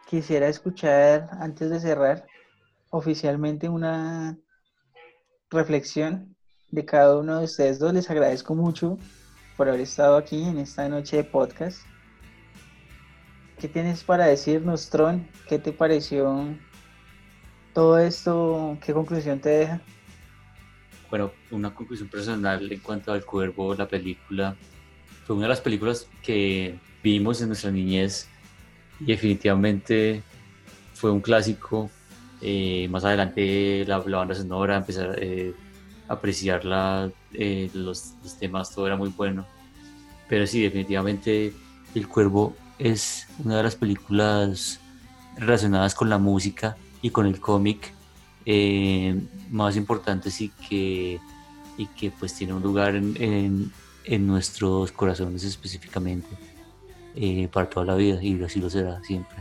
Quisiera escuchar, antes de cerrar, oficialmente una reflexión de cada uno de ustedes dos. Les agradezco mucho por haber estado aquí en esta noche de podcast. ¿Qué tienes para decirnos, Tron? ¿Qué te pareció todo esto? ¿Qué conclusión te deja? Bueno, una conclusión personal en cuanto al Cuervo, la película, fue una de las películas que vimos en nuestra niñez y definitivamente fue un clásico. Eh, más adelante la, banda sonora, empezar eh, apreciarla, eh, los, temas, todo era muy bueno. Pero sí, definitivamente El Cuervo es una de las películas relacionadas con la música y con el cómic eh, más importantes y que, y que pues tiene un lugar en, en- en nuestros corazones específicamente eh, para toda la vida y así lo será siempre.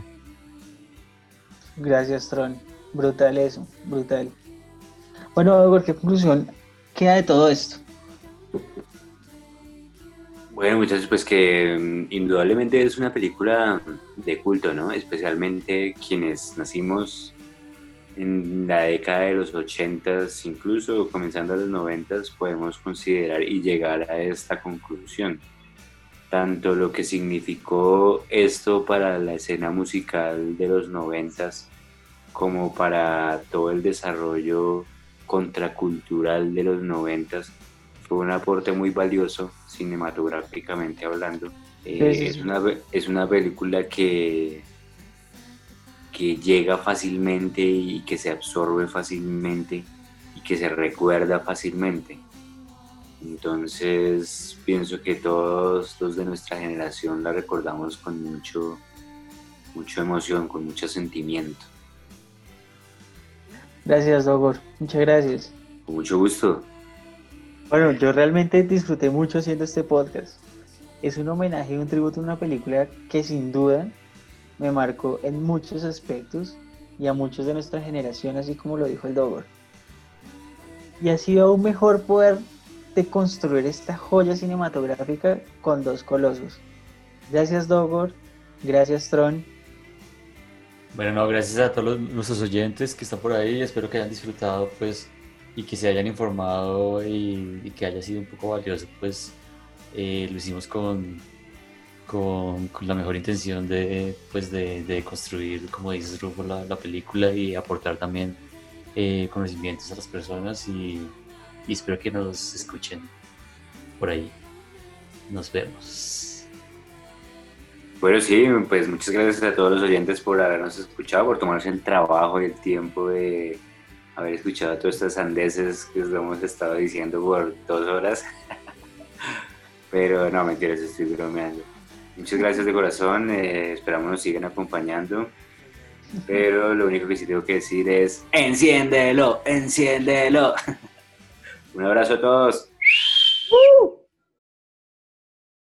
Gracias, Tron. Brutal eso, brutal. Bueno, Igor, ¿qué conclusión queda de todo esto? Bueno, muchachos, pues que mm, indudablemente es una película de culto, ¿no? Especialmente quienes nacimos en la década de los 80s, incluso comenzando a los 90s, podemos considerar y llegar a esta conclusión. Tanto lo que significó esto para la escena musical de los 90s como para todo el desarrollo contracultural de los 90s fue un aporte muy valioso cinematográficamente hablando. Eh, Sí, sí, es, una, es una película que, que llega fácilmente y que se absorbe fácilmente y que se recuerda fácilmente. Entonces pienso que todos los de nuestra generación la recordamos con mucho, mucha emoción, con mucho sentimiento. Gracias, Dogor. Muchas gracias. Con mucho gusto. Bueno, yo realmente disfruté mucho haciendo este podcast. Es un homenaje y un tributo a una película que sin duda me marcó en muchos aspectos y a muchos de nuestra generación, así como lo dijo el Dogor. Y ha sido aún mejor poder deconstruir esta joya cinematográfica con dos colosos. Gracias, Dogor. Gracias, Tron. Bueno, no, gracias a todos los- nuestros oyentes que están por ahí, espero que hayan disfrutado pues y que se hayan informado y, que haya sido un poco valioso pues eh, lo hicimos con, con, la mejor intención de pues de, construir como dices Rufo la, la película y aportar también eh, conocimientos a las personas y espero que nos escuchen por ahí. Nos vemos Bueno, sí, pues muchas gracias a todos los oyentes por habernos escuchado, por tomarse el trabajo y el tiempo de haber escuchado todas estas sandeces que os hemos estado diciendo por dos horas. (laughs) Pero no, mentiras, estoy bromeando. Muchas gracias de corazón, eh, esperamos nos sigan acompañando. Pero lo único que sí tengo que decir es, enciéndelo, enciéndelo. (laughs) Un abrazo a todos.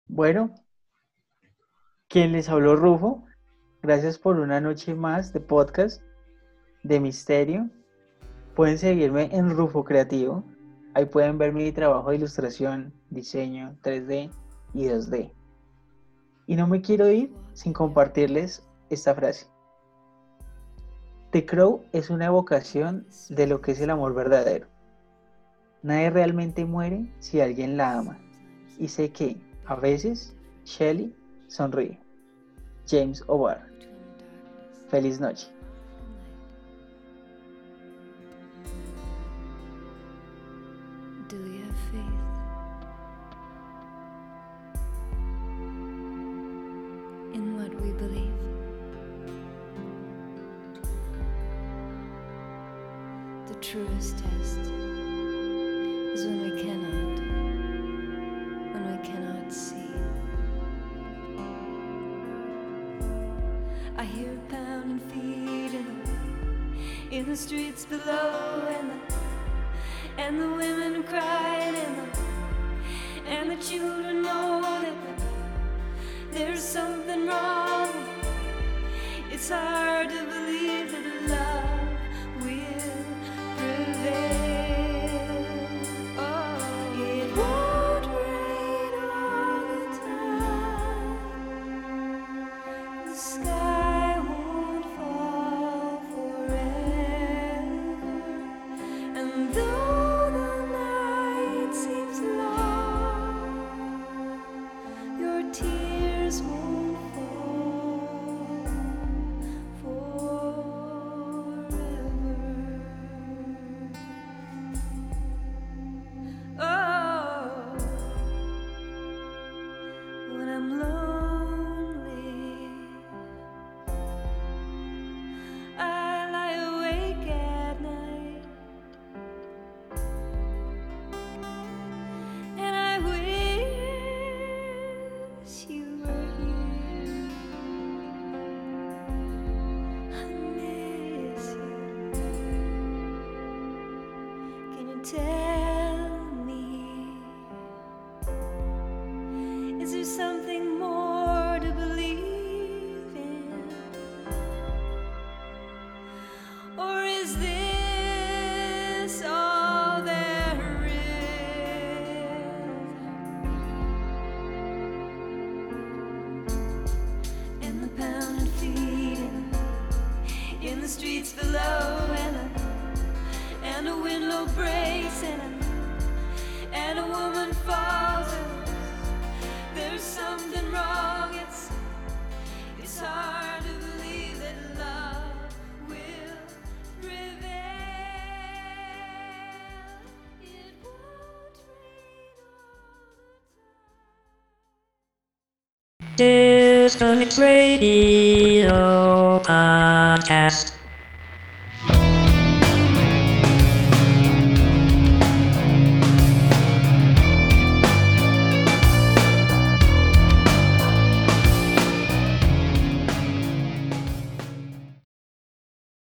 Bueno, quien les habló Rufo, gracias por una noche más de podcast de misterio. Pueden seguirme en Rufo Creativo. Ahí pueden ver mi trabajo de ilustración, diseño 3D y 2D. Y no me quiero ir sin compartirles esta frase. The Crow es una evocación de lo que es el amor verdadero. Nadie realmente muere si alguien la ama. Y sé que, a veces, Shelly sonríe. James O'Barr. Feliz noche. Do below and the and the women crying and the, and the children know that there's something wrong. It's hard to believe that love all the time. Distance Radio Podcast.